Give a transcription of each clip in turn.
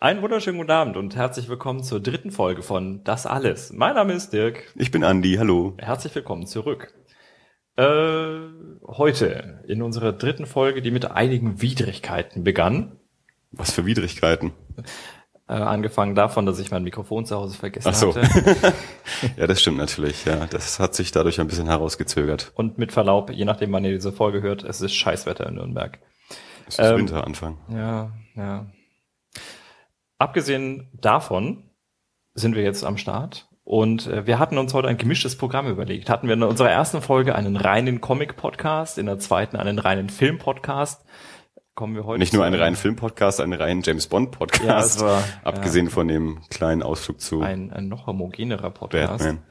Einen wunderschönen guten Abend und herzlich willkommen zur dritten Folge von Das Alles. Mein Name ist Dirk. Ich bin Andi, hallo. Herzlich willkommen zurück. Äh, heute in unserer dritten Folge, die mit einigen Widrigkeiten begann. Was für Widrigkeiten? Äh, angefangen davon, dass ich mein Mikrofon zu Hause vergessen Ach so. hatte. ja, das stimmt natürlich. Ja, das hat sich dadurch ein bisschen herausgezögert. Und mit Verlaub, je nachdem, wann ihr diese Folge hört, es ist Scheißwetter in Nürnberg. Es ist Ähm, Winteranfang. Ja, ja. Abgesehen davon sind wir jetzt am Start und äh, wir hatten uns heute ein gemischtes Programm überlegt. Hatten wir in unserer ersten Folge einen reinen Comic-Podcast, in der zweiten einen reinen Film-Podcast. Kommen wir heute Nicht nur einen reinen Film-Podcast, einen reinen James Ja, es Bond-Podcast. war, abgesehen von dem kleinen Ausflug zu ein, ein noch homogenerer Podcast. Batman.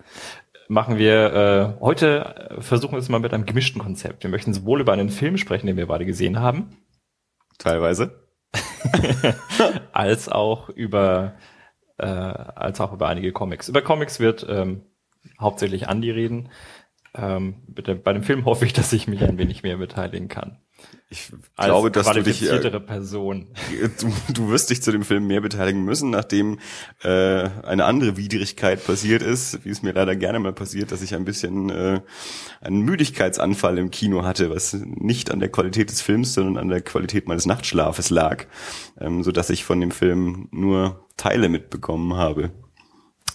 Machen wir äh, heute äh, versuchen wir es mal mit einem gemischten Konzept. Wir möchten sowohl über einen Film sprechen, den wir beide gesehen haben, Teilweise. als auch über äh, als auch über einige Comics. Über Comics wird ähm, hauptsächlich Andi reden. Ähm, bitte, bei dem Film hoffe ich, dass ich mich ein wenig mehr beteiligen kann. Ich glaube, dass du dich, äh, Person. du, du wirst dich zu dem Film mehr beteiligen müssen, nachdem äh, eine andere Widrigkeit passiert ist, wie es mir leider gerne mal passiert, dass ich ein bisschen äh, einen Müdigkeitsanfall im Kino hatte, was nicht an der Qualität des Films, sondern an der Qualität meines Nachtschlafes lag, ähm, so dass ich von dem Film nur Teile mitbekommen habe.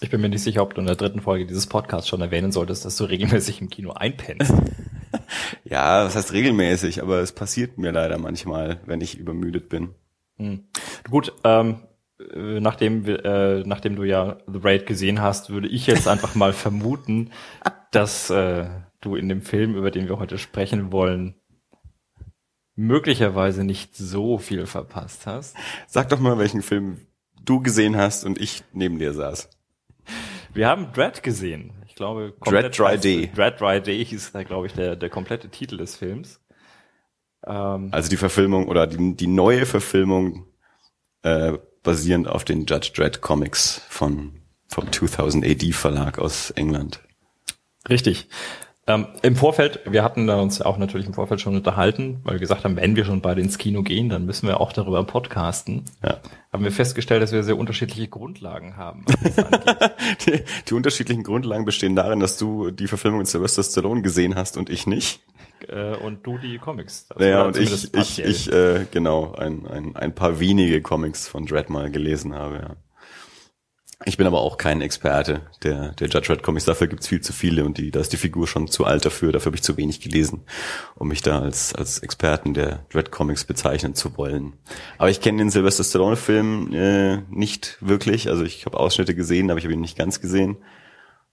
Ich bin mir nicht sicher, ob du in der dritten Folge dieses Podcasts schon erwähnen solltest, dass du regelmäßig im Kino einpennst. Ja, das heißt regelmäßig, aber es passiert mir leider manchmal, wenn ich übermüdet bin. Hm. Gut, ähm, äh, nachdem, äh, nachdem du ja The Raid gesehen hast, würde ich jetzt einfach mal vermuten, dass äh, du in dem Film, über den wir heute sprechen wollen, möglicherweise nicht so viel verpasst hast. Sag doch mal, welchen Film du gesehen hast und ich neben dir saß. Wir haben Dread gesehen. Glaube, Dread Dry Day. Dread Dry Day hieß da, glaube ich, der, der komplette Titel des Films. Ähm, Also die Verfilmung oder die, die neue Verfilmung äh, basierend auf den Judge Dredd Comics von vom 2000 AD Verlag aus England. Richtig. Ähm, Im Vorfeld, wir hatten da uns auch natürlich im Vorfeld schon unterhalten, weil wir gesagt haben, wenn wir schon beide ins Kino gehen, dann müssen wir auch darüber podcasten. Ja. Haben wir festgestellt, dass wir sehr unterschiedliche Grundlagen haben. Die, die unterschiedlichen Grundlagen bestehen darin, dass du die Verfilmung mit Sylvester Stallone gesehen hast und ich nicht. äh, und du die Comics. Also Naja, oder und ich, ich, ich äh, genau, ein, ein, ein paar wenige Comics von Dredd mal gelesen habe, ja. Ich bin aber auch kein Experte der, der Judge Dredd Comics. Dafür gibt's viel zu viele und die, da ist die Figur schon zu alt dafür. Dafür habe ich zu wenig gelesen, um mich da als, als Experten der Dredd Comics bezeichnen zu wollen. Aber ich kenne den Sylvester Stallone Film äh, nicht wirklich. Also ich habe Ausschnitte gesehen, aber ich habe ihn nicht ganz gesehen.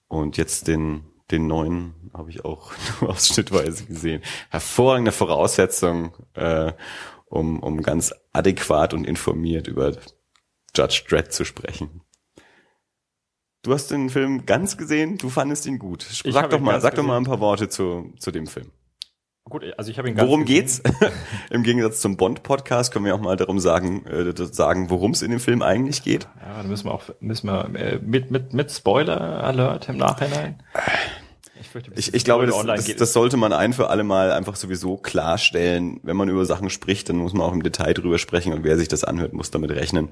Und jetzt den, den neuen habe ich auch nur ausschnittweise gesehen. Hervorragende Voraussetzung, äh, um, um ganz adäquat und informiert über Judge Dredd zu sprechen. Du hast den Film ganz gesehen, du fandest ihn gut. Ich Sag doch mal, sag doch mal ein paar Worte zu, zu dem Film. Gut, also ich habe ihn ganz Worum gesehen. geht's? Im Gegensatz zum Bond-Podcast können wir auch mal darum sagen, äh, sagen, worum es in dem Film eigentlich geht. Ja, dann müssen wir auch müssen wir äh, mit mit mit Spoiler Alert im Nachhinein. Ich, fürchte, Ich, ich glaube, das, das, das sollte man ein für alle Mal einfach sowieso klarstellen. Wenn man über Sachen spricht, dann muss man auch im Detail drüber sprechen und wer sich das anhört, muss damit rechnen,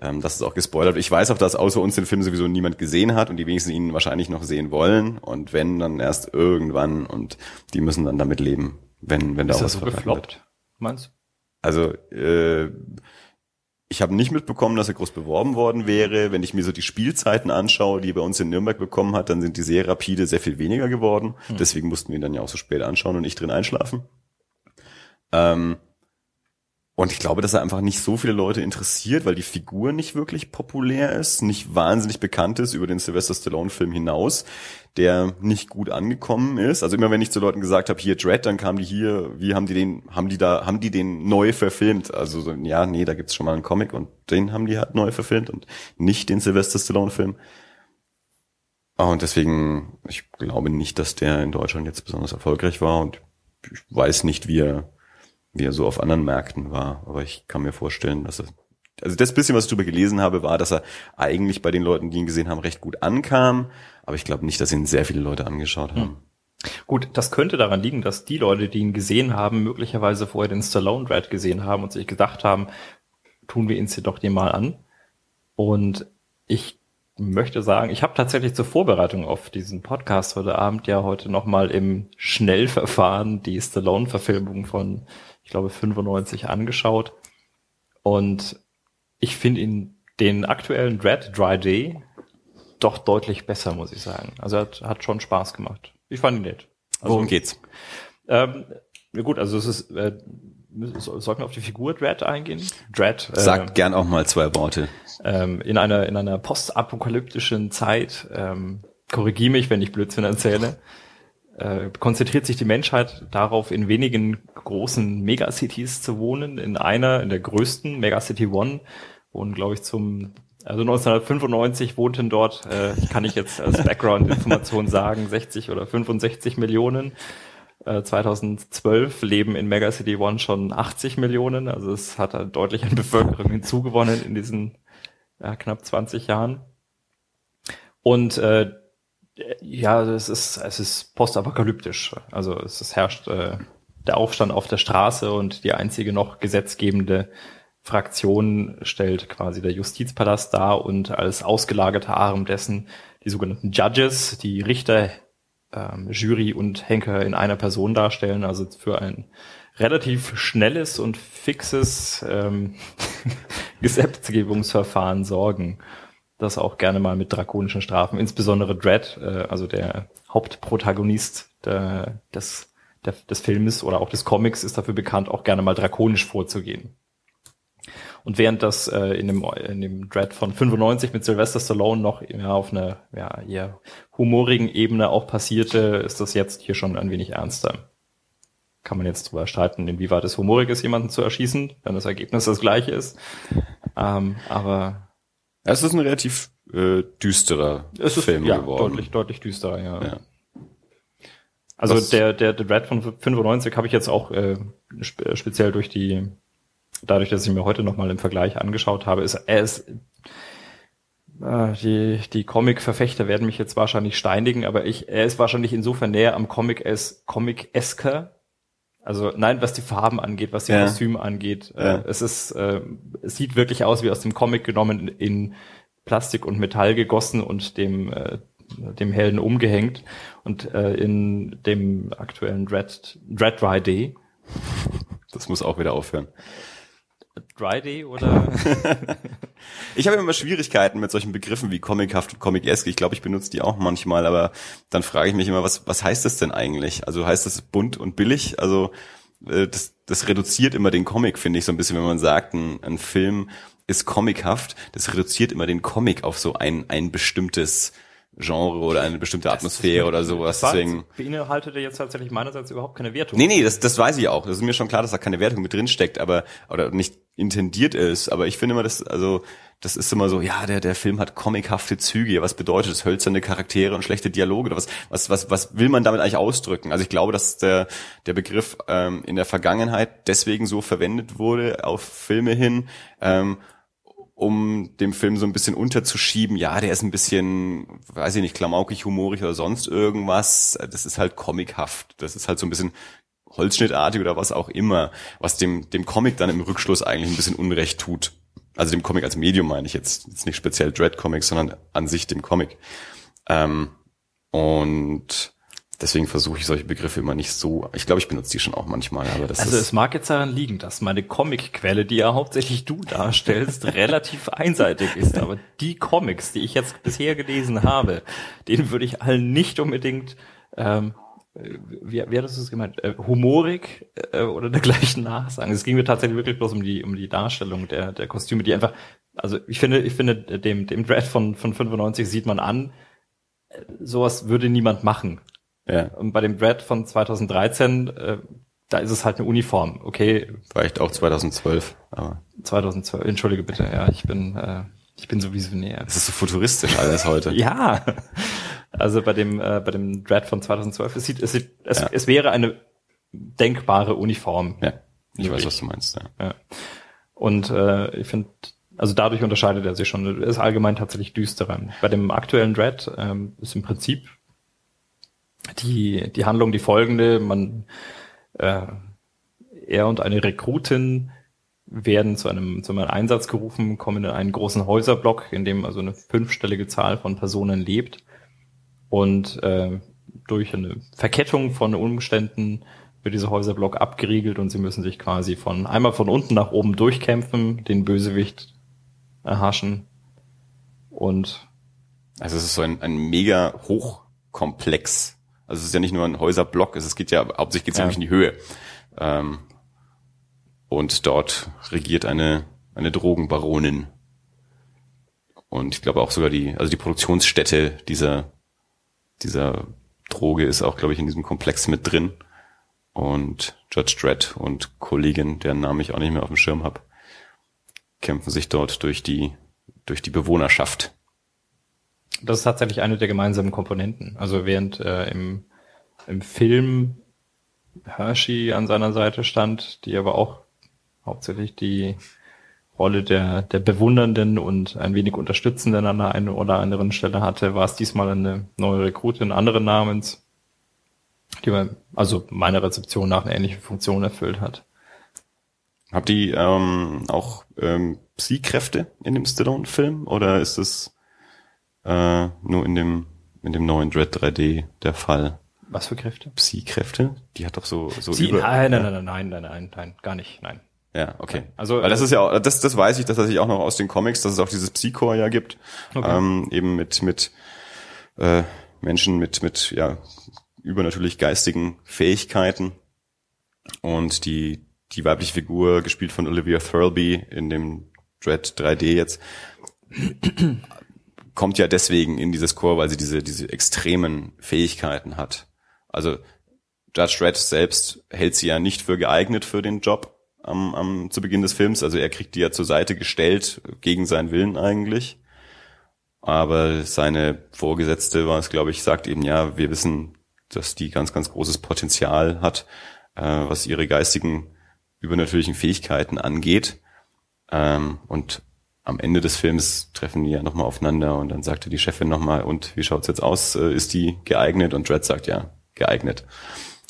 ähm, dass es auch gespoilert wird. Ich weiß auch, dass außer uns den Film sowieso niemand gesehen hat und die wenigsten ihn wahrscheinlich noch sehen wollen und wenn, dann erst irgendwann und die müssen dann damit leben, wenn, wenn da ist auch das was so verraten wird. gefloppt? Meinst du? Also äh, ich habe nicht mitbekommen, dass er groß beworben worden wäre. Wenn ich mir so die Spielzeiten anschaue, die er bei uns in Nürnberg bekommen hat, dann sind die sehr rapide sehr viel weniger geworden. Deswegen mussten wir ihn dann ja auch so spät anschauen und ich drin einschlafen. Ähm, und ich glaube, dass er einfach nicht so viele Leute interessiert, weil die Figur nicht wirklich populär ist, nicht wahnsinnig bekannt ist über den Sylvester Stallone-Film hinaus, der nicht gut angekommen ist. Also immer wenn ich zu Leuten gesagt habe, hier Dread, dann kamen die hier, wie haben die den, haben die da, haben die den neu verfilmt? Also so, ja, nee, da gibt's schon mal einen Comic und den haben die halt neu verfilmt und nicht den Sylvester Stallone-Film. Ah, Und deswegen, ich glaube nicht, dass der in Deutschland jetzt besonders erfolgreich war und ich weiß nicht, wie er, wie er so auf anderen Märkten war. Aber ich kann mir vorstellen, dass er, also das bisschen, was ich darüber gelesen habe, war, dass er eigentlich bei den Leuten, die ihn gesehen haben, recht gut ankam. Aber ich glaube nicht, dass ihn sehr viele Leute angeschaut haben. Gut, das könnte daran liegen, dass die Leute, die ihn gesehen haben, möglicherweise vorher den Stallone Dread gesehen haben und sich gedacht haben, tun wir ihn sie doch dem mal an. Und ich möchte sagen, ich habe tatsächlich zur Vorbereitung auf diesen Podcast heute Abend ja heute nochmal im Schnellverfahren die Stallone-Verfilmung von, ich glaube, 95 angeschaut. Und ich finde ihn den aktuellen Dread Dry Day doch deutlich besser, muss ich sagen. Also hat, hat schon Spaß gemacht. Ich fand ihn nett. Also, Worum geht's? Ähm, ja gut, also es ist, äh, sollten wir auf die Figur Dread eingehen? Dread. Äh, Sagt gern auch mal zwei Worte. Ähm, in einer, in einer postapokalyptischen Zeit, ähm, korrigiere mich, wenn ich Blödsinn erzähle, äh, konzentriert sich die Menschheit darauf, in wenigen großen Megacities zu wohnen. In einer, in der größten, Megacity One, wohnen, glaube ich, zum also 1995 wohnten dort, äh, kann ich jetzt als Background-Information sagen, 60 oder 65 Millionen. Äh, 2012 leben in Megacity One schon 80 Millionen. Also es hat halt deutlich an Bevölkerung hinzugewonnen in diesen ja, knapp 20 Jahren. Und äh, ja, es ist, es ist postapokalyptisch. Also es, es herrscht äh, der Aufstand auf der Straße und die einzige noch gesetzgebende Fraktion stellt quasi der Justizpalast dar und als ausgelagerter Arm dessen die sogenannten Judges, die Richter, ähm, Jury und Henker in einer Person darstellen, also für ein relativ schnelles und fixes ähm, Gesetzgebungsverfahren sorgen, das auch gerne mal mit drakonischen Strafen, insbesondere Dredd, äh, also der Hauptprotagonist der, des, der, des Filmes oder auch des Comics, ist dafür bekannt, auch gerne mal drakonisch vorzugehen. Und während das äh, in, dem, in dem Dread von 95 mit Sylvester Stallone noch ja, auf einer ja, eher humorigen Ebene auch passierte, ist das jetzt hier schon ein wenig ernster. Kann man jetzt drüber streiten, inwieweit es humorig ist, jemanden zu erschießen, wenn das Ergebnis das gleiche ist. Ähm, aber es ist ein relativ äh, düsterer es ist, Film ja, geworden. Deutlich, deutlich düsterer, ja. ja. Also Was? der, der, der Dread von 95 habe ich jetzt auch äh, spe speziell durch die dadurch, dass ich mir heute nochmal im Vergleich angeschaut habe, ist er ist äh, die, die Comic-Verfechter werden mich jetzt wahrscheinlich steinigen, aber ich, er ist wahrscheinlich insofern näher am Comic als Comic-esker. Also nein, was die Farben angeht, was die ja. Kostüme angeht. Äh, ja. Äh, es ist, äh, es sieht wirklich aus wie aus dem Comic genommen in Plastik und Metall gegossen und dem, äh, dem hellen umgehängt. Und äh, in dem aktuellen Dread, Dread Dry Day. Das muss auch wieder aufhören. Dry Day oder? ich habe immer Schwierigkeiten mit solchen Begriffen wie comichaft und comic-esque. Ich glaube, ich benutze die auch manchmal, aber dann frage ich mich immer, was, was heißt das denn eigentlich? Also heißt das bunt und billig? Also äh, das, das reduziert immer den Comic, finde ich, so ein bisschen, wenn man sagt, ein, ein Film ist comichaft. Das reduziert immer den Comic auf so ein, ein bestimmtes Genre oder eine bestimmte Atmosphäre oder sowas. Das Deswegen beinhaltet jetzt tatsächlich meinerseits überhaupt keine Wertung. Nee, nee, das, das weiß ich auch. Das ist mir schon klar, dass da keine Wertung mit drin steckt, aber oder nicht intendiert ist. Aber ich finde immer, das also das ist immer so, ja, der der Film hat comichafte Züge. Was bedeutet das? Hölzerne Charaktere und schlechte Dialoge oder was was was was will man damit eigentlich ausdrücken? Also ich glaube, dass der der Begriff ähm, in der Vergangenheit deswegen so verwendet wurde auf Filme hin. Ähm, um dem Film so ein bisschen unterzuschieben, ja, der ist ein bisschen, weiß ich nicht, klamaukig, humorig oder sonst irgendwas. Das ist halt comichaft. Das ist halt so ein bisschen holzschnittartig oder was auch immer, was dem, dem Comic dann im Rückschluss eigentlich ein bisschen Unrecht tut. Also dem Comic als Medium meine ich jetzt, jetzt nicht speziell Dread Comics, sondern an sich dem Comic. Ähm, und Deswegen versuche ich solche Begriffe immer nicht so. Ich glaube, ich benutze die schon auch manchmal, aber das Also ist es mag jetzt daran liegen, dass meine Comic-Quelle, die ja hauptsächlich du darstellst, relativ einseitig ist. Aber die Comics, die ich jetzt bisher gelesen habe, denen würde ich allen nicht unbedingt ähm, wie, wie hattest du es gemeint, äh, humorig äh, oder dergleichen nachsagen. Es ging mir tatsächlich wirklich bloß um die um die Darstellung der der Kostüme, die einfach, also ich finde ich finde dem dem Dread von von 95 sieht man an, äh, sowas würde niemand machen. Ja. Und bei dem Dread von 2013, äh, da ist es halt eine Uniform, okay. Vielleicht auch 2012, aber. 2012, entschuldige bitte, ja, ich bin, äh, ich bin so visionär. Es ist so futuristisch alles heute. ja. Also bei dem, äh, bei dem Dread von 2012, es sieht, es sieht, es, ja. es wäre eine denkbare Uniform. Ja. Ich weiß, was du meinst, ja. ja. Und äh, ich finde, also dadurch unterscheidet er sich schon. Ist allgemein tatsächlich düsterer. Bei dem aktuellen Dread ähm, ist im Prinzip die, die Handlung die folgende, man, äh, er und eine Rekrutin werden zu einem, zu einem Einsatz gerufen, kommen in einen großen Häuserblock, in dem also eine fünfstellige Zahl von Personen lebt. Und äh, durch eine Verkettung von Umständen wird dieser Häuserblock abgeriegelt und sie müssen sich quasi von einmal von unten nach oben durchkämpfen, den Bösewicht erhaschen und also es ist so ein, ein mega Hochkomplex. Also es ist ja nicht nur ein Häuserblock, es geht ja hauptsächlich geht's ja. in die Höhe. Ähm, und dort regiert eine eine Drogenbaronin. Und ich glaube auch sogar die also die Produktionsstätte dieser dieser Droge ist auch glaube ich in diesem Komplex mit drin. Und Judge Dredd und Kollegin, deren Namen ich auch nicht mehr auf dem Schirm habe, kämpfen sich dort durch die durch die Bewohnerschaft. Das ist tatsächlich eine der gemeinsamen Komponenten. Also während äh, im, im Film Hershey an seiner Seite stand, die aber auch hauptsächlich die Rolle der, der Bewundernden und ein wenig Unterstützenden an der einen oder anderen Stelle hatte, war es diesmal eine neue Rekrutin anderen Namens, die also meiner Rezeption nach eine ähnliche Funktion erfüllt hat. Habt ihr ähm, auch ähm, Psy-Kräfte in dem Stallone-Film oder ist es äh, nur in dem in dem neuen Dread 3D der Fall? Was für Kräfte? Psy-Kräfte? Die hat doch so so Psy über nein, nein, nein, nein, nein, nein, nein, gar nicht, nein. Ja, okay. Also, weil das ist ja, auch, das, das weiß ich, dass das ich auch noch aus den Comics, dass es auch dieses Psychor ja gibt, okay. ähm, eben mit mit äh, Menschen mit mit ja übernatürlich geistigen Fähigkeiten und die die weibliche Figur, gespielt von Olivia Thirlby in dem Dread 3D jetzt, kommt ja deswegen in dieses Chor, weil sie diese, diese extremen Fähigkeiten hat. Also Judge Dredd selbst hält sie ja nicht für geeignet für den Job am, am, zu Beginn des Films. Also er kriegt die ja zur Seite gestellt, gegen seinen Willen eigentlich. Aber seine Vorgesetzte war es, glaube ich, sagt eben, ja, wir wissen, dass die ganz, ganz großes Potenzial hat, äh, was ihre geistigen übernatürlichen Fähigkeiten angeht. Ähm, und am Ende des Films treffen die ja nochmal aufeinander und dann sagte die Chefin nochmal, und wie schaut's jetzt aus? Äh, ist die geeignet? Und Dredd sagt ja, geeignet.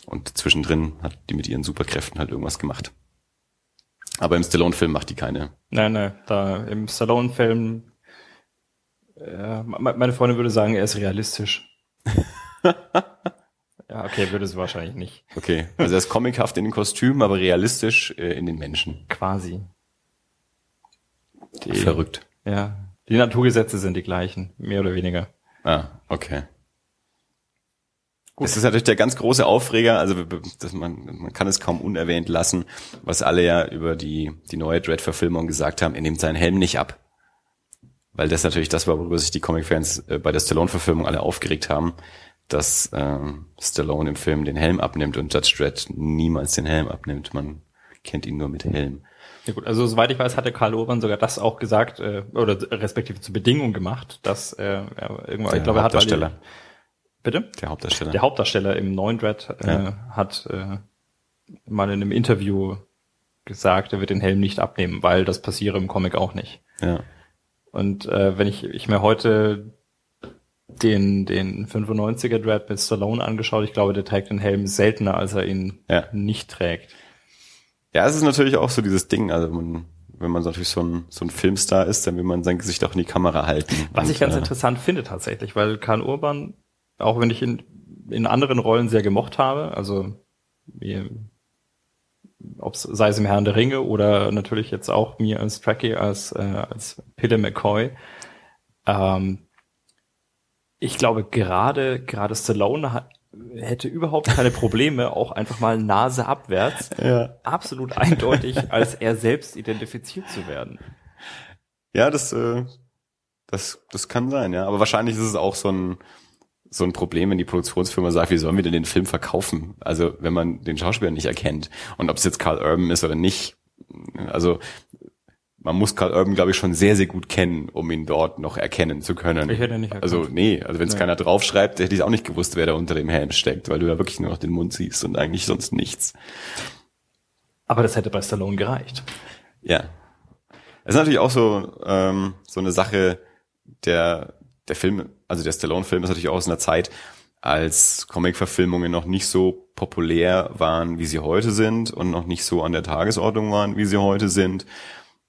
Und zwischendrin hat die mit ihren Superkräften halt irgendwas gemacht. Aber im Stallone-Film macht die keine. Nein, nein, da im Stallone-Film, äh, meine Freundin würde sagen, er ist realistisch. Ja, okay, würde es wahrscheinlich nicht. Okay, also er ist comichaft in den Kostümen, aber realistisch äh, in den Menschen. Quasi. Die, Verrückt. Ja, die Naturgesetze sind die gleichen, mehr oder weniger. Ah, okay. Gut. Das ist natürlich der ganz große Aufreger, also dass man, man kann es kaum unerwähnt lassen, was alle ja über die, die neue Dread-Verfilmung gesagt haben, er nimmt seinen Helm nicht ab. Weil das natürlich das war, worüber sich die Comic-Fans äh, bei der Stallone-Verfilmung alle aufgeregt haben, dass ähm, Stallone im Film den Helm abnimmt und Judge Dredd niemals den Helm abnimmt. Man kennt ihn nur mit Helm. Ja gut, also soweit ich weiß, hatte Karl Urban sogar das auch gesagt, äh, oder respektive zur Bedingung gemacht, dass äh, er irgendwann, ich glaube, er hat Hauptdarsteller. Alle, bitte? Der Hauptdarsteller. Der Hauptdarsteller im neuen Dread äh, ja. hat äh, mal in einem Interview gesagt, er wird den Helm nicht abnehmen, weil das passiere im Comic auch nicht. Ja. Und äh, wenn ich, ich mir heute den, den 95er Dread mit Stallone angeschaut. Ich glaube, der trägt den Helm seltener, als er ihn ja. nicht trägt. Ja, es ist natürlich auch so dieses Ding, also man, wenn man natürlich so ein, so ein Filmstar ist, dann will man sein Gesicht auch in die Kamera halten. Was ich ganz äh, interessant finde tatsächlich, weil Karl Urban, auch wenn ich ihn in anderen Rollen sehr gemocht habe, also wie, ob es sei es im Herrn der Ringe oder natürlich jetzt auch mir als Tracky als, äh, als Pille McCoy, ähm, ich glaube, gerade, gerade Stallone hat, hätte überhaupt keine Probleme, auch einfach mal Nase abwärts, ja. absolut eindeutig als er selbst identifiziert zu werden. Ja, das, äh, das, das kann sein, ja. Aber wahrscheinlich ist es auch so ein, so ein Problem, wenn die Produktionsfirma sagt, wie sollen wir denn den Film verkaufen? Also, wenn man den Schauspieler nicht erkennt. Und ob es jetzt Carl Urban ist oder nicht. Also, man muss Karl Urban, glaube ich, schon sehr, sehr gut kennen, um ihn dort noch erkennen zu können. Ich hätte nicht erkannt. Also nee, also wenn es nee. keiner draufschreibt, hätte ich auch nicht gewusst, wer da unter dem Helm steckt, weil du ja wirklich nur noch den Mund siehst und eigentlich sonst nichts. Aber das hätte bei Stallone gereicht. Ja. Es ist natürlich auch so, ähm, so eine Sache, der, der Film, also der Stallone-Film ist natürlich auch aus einer Zeit, als Comic-Verfilmungen noch nicht so populär waren, wie sie heute sind und noch nicht so an der Tagesordnung waren, wie sie heute sind.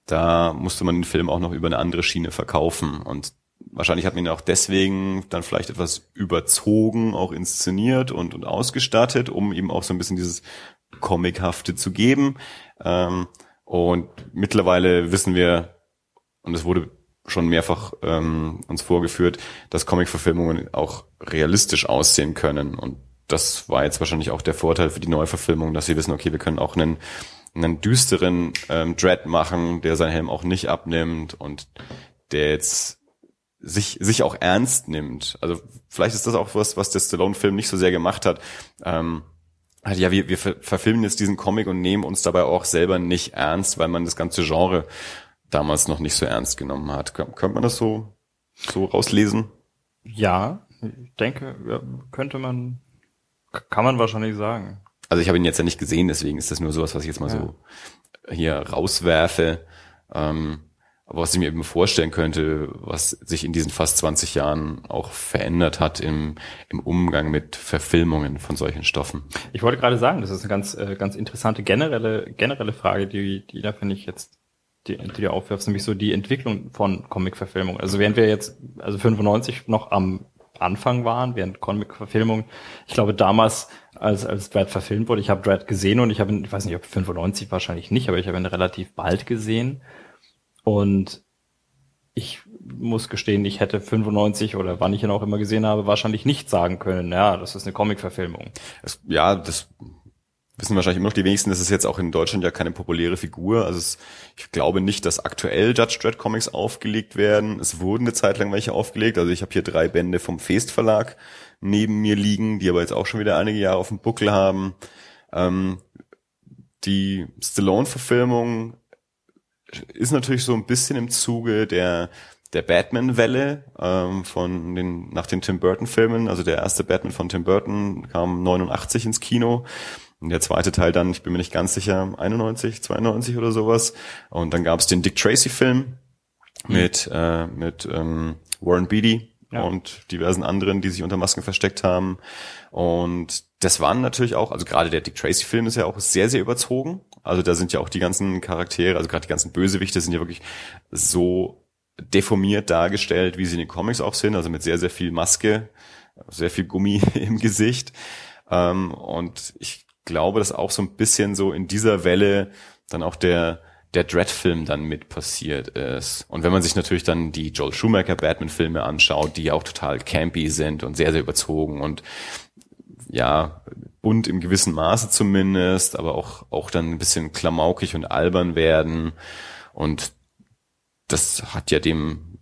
Da musste man den Film auch noch über eine andere Schiene verkaufen und wahrscheinlich hat man ihn auch deswegen dann vielleicht etwas überzogen, auch inszeniert und, und ausgestattet, um ihm auch so ein bisschen dieses Comichafte zu geben. Ähm, und mittlerweile wissen wir, und es wurde schon mehrfach ähm, uns vorgeführt, dass Comic-Verfilmungen auch realistisch aussehen können. Und das war jetzt wahrscheinlich auch der Vorteil für die Neuverfilmung, dass sie wissen, okay, wir können auch einen, einen düsteren ähm, Dread machen, der seinen Helm auch nicht abnimmt und der jetzt sich, sich auch ernst nimmt. Also vielleicht ist das auch was, was der Stallone-Film nicht so sehr gemacht hat. Ähm, halt, ja, wir, wir verfilmen jetzt diesen Comic und nehmen uns dabei auch selber nicht ernst, weil man das ganze Genre damals noch nicht so ernst genommen hat. Könnte man das so, so rauslesen? Ja, ich denke, könnte man, kann man wahrscheinlich sagen. Also ich habe ihn jetzt ja nicht gesehen, deswegen ist das nur sowas, was ich jetzt mal ja. so hier rauswerfe. Ähm, aber was ich mir eben vorstellen könnte, was sich in diesen fast 20 Jahren auch verändert hat im, im Umgang mit Verfilmungen von solchen Stoffen. Ich wollte gerade sagen, das ist eine ganz, äh, ganz interessante generelle, generelle Frage, die, die da finde ich jetzt die, die du aufwirfst, nämlich so die Entwicklung von Comic-Verfilmung. Also während wir jetzt, also 95 noch am Anfang waren, während Comic-Verfilmung, ich glaube damals, als, als Dread verfilmt wurde, ich habe Dread gesehen und ich habe, ich weiß nicht, ob 95 wahrscheinlich nicht, aber ich habe ihn relativ bald gesehen und ich muss gestehen, ich hätte 95 oder wann ich ihn auch immer gesehen habe, wahrscheinlich nicht sagen können, ja, das ist eine Comic-Verfilmung. Ja, das wissen wahrscheinlich immer noch die wenigsten, das ist jetzt auch in Deutschland ja keine populäre Figur. Also es, ich glaube nicht, dass aktuell Judge Dredd Comics aufgelegt werden. Es wurden eine Zeit lang welche aufgelegt. Also ich habe hier drei Bände vom Feest Verlag neben mir liegen, die aber jetzt auch schon wieder einige Jahre auf dem Buckel haben. Ähm, die Stallone-Verfilmung ist natürlich so ein bisschen im Zuge der der Batman-Welle ähm, von den nach den Tim Burton-Filmen. Also der erste Batman von Tim Burton kam 89 ins Kino und der zweite Teil dann, ich bin mir nicht ganz sicher, 91, 92 oder sowas. Und dann gab es den Dick Tracy-Film mit, äh, mit ähm, Warren Beatty ja. und diversen anderen, die sich unter Masken versteckt haben. Und das waren natürlich auch, also gerade der Dick Tracy-Film ist ja auch sehr, sehr überzogen. Also da sind ja auch die ganzen Charaktere, also gerade die ganzen Bösewichte sind ja wirklich so deformiert dargestellt, wie sie in den Comics auch sind, also mit sehr, sehr viel Maske, sehr viel Gummi im Gesicht. Ähm, und ich glaube, dass auch so ein bisschen so in dieser Welle dann auch der der Dread-Film dann mit passiert ist. Und wenn man sich natürlich dann die Joel Schumacher Batman-Filme anschaut, die auch total campy sind und sehr, sehr überzogen und ja, bunt im gewissen Maße zumindest, aber auch, auch dann ein bisschen klamaukig und albern werden. Und das hat ja dem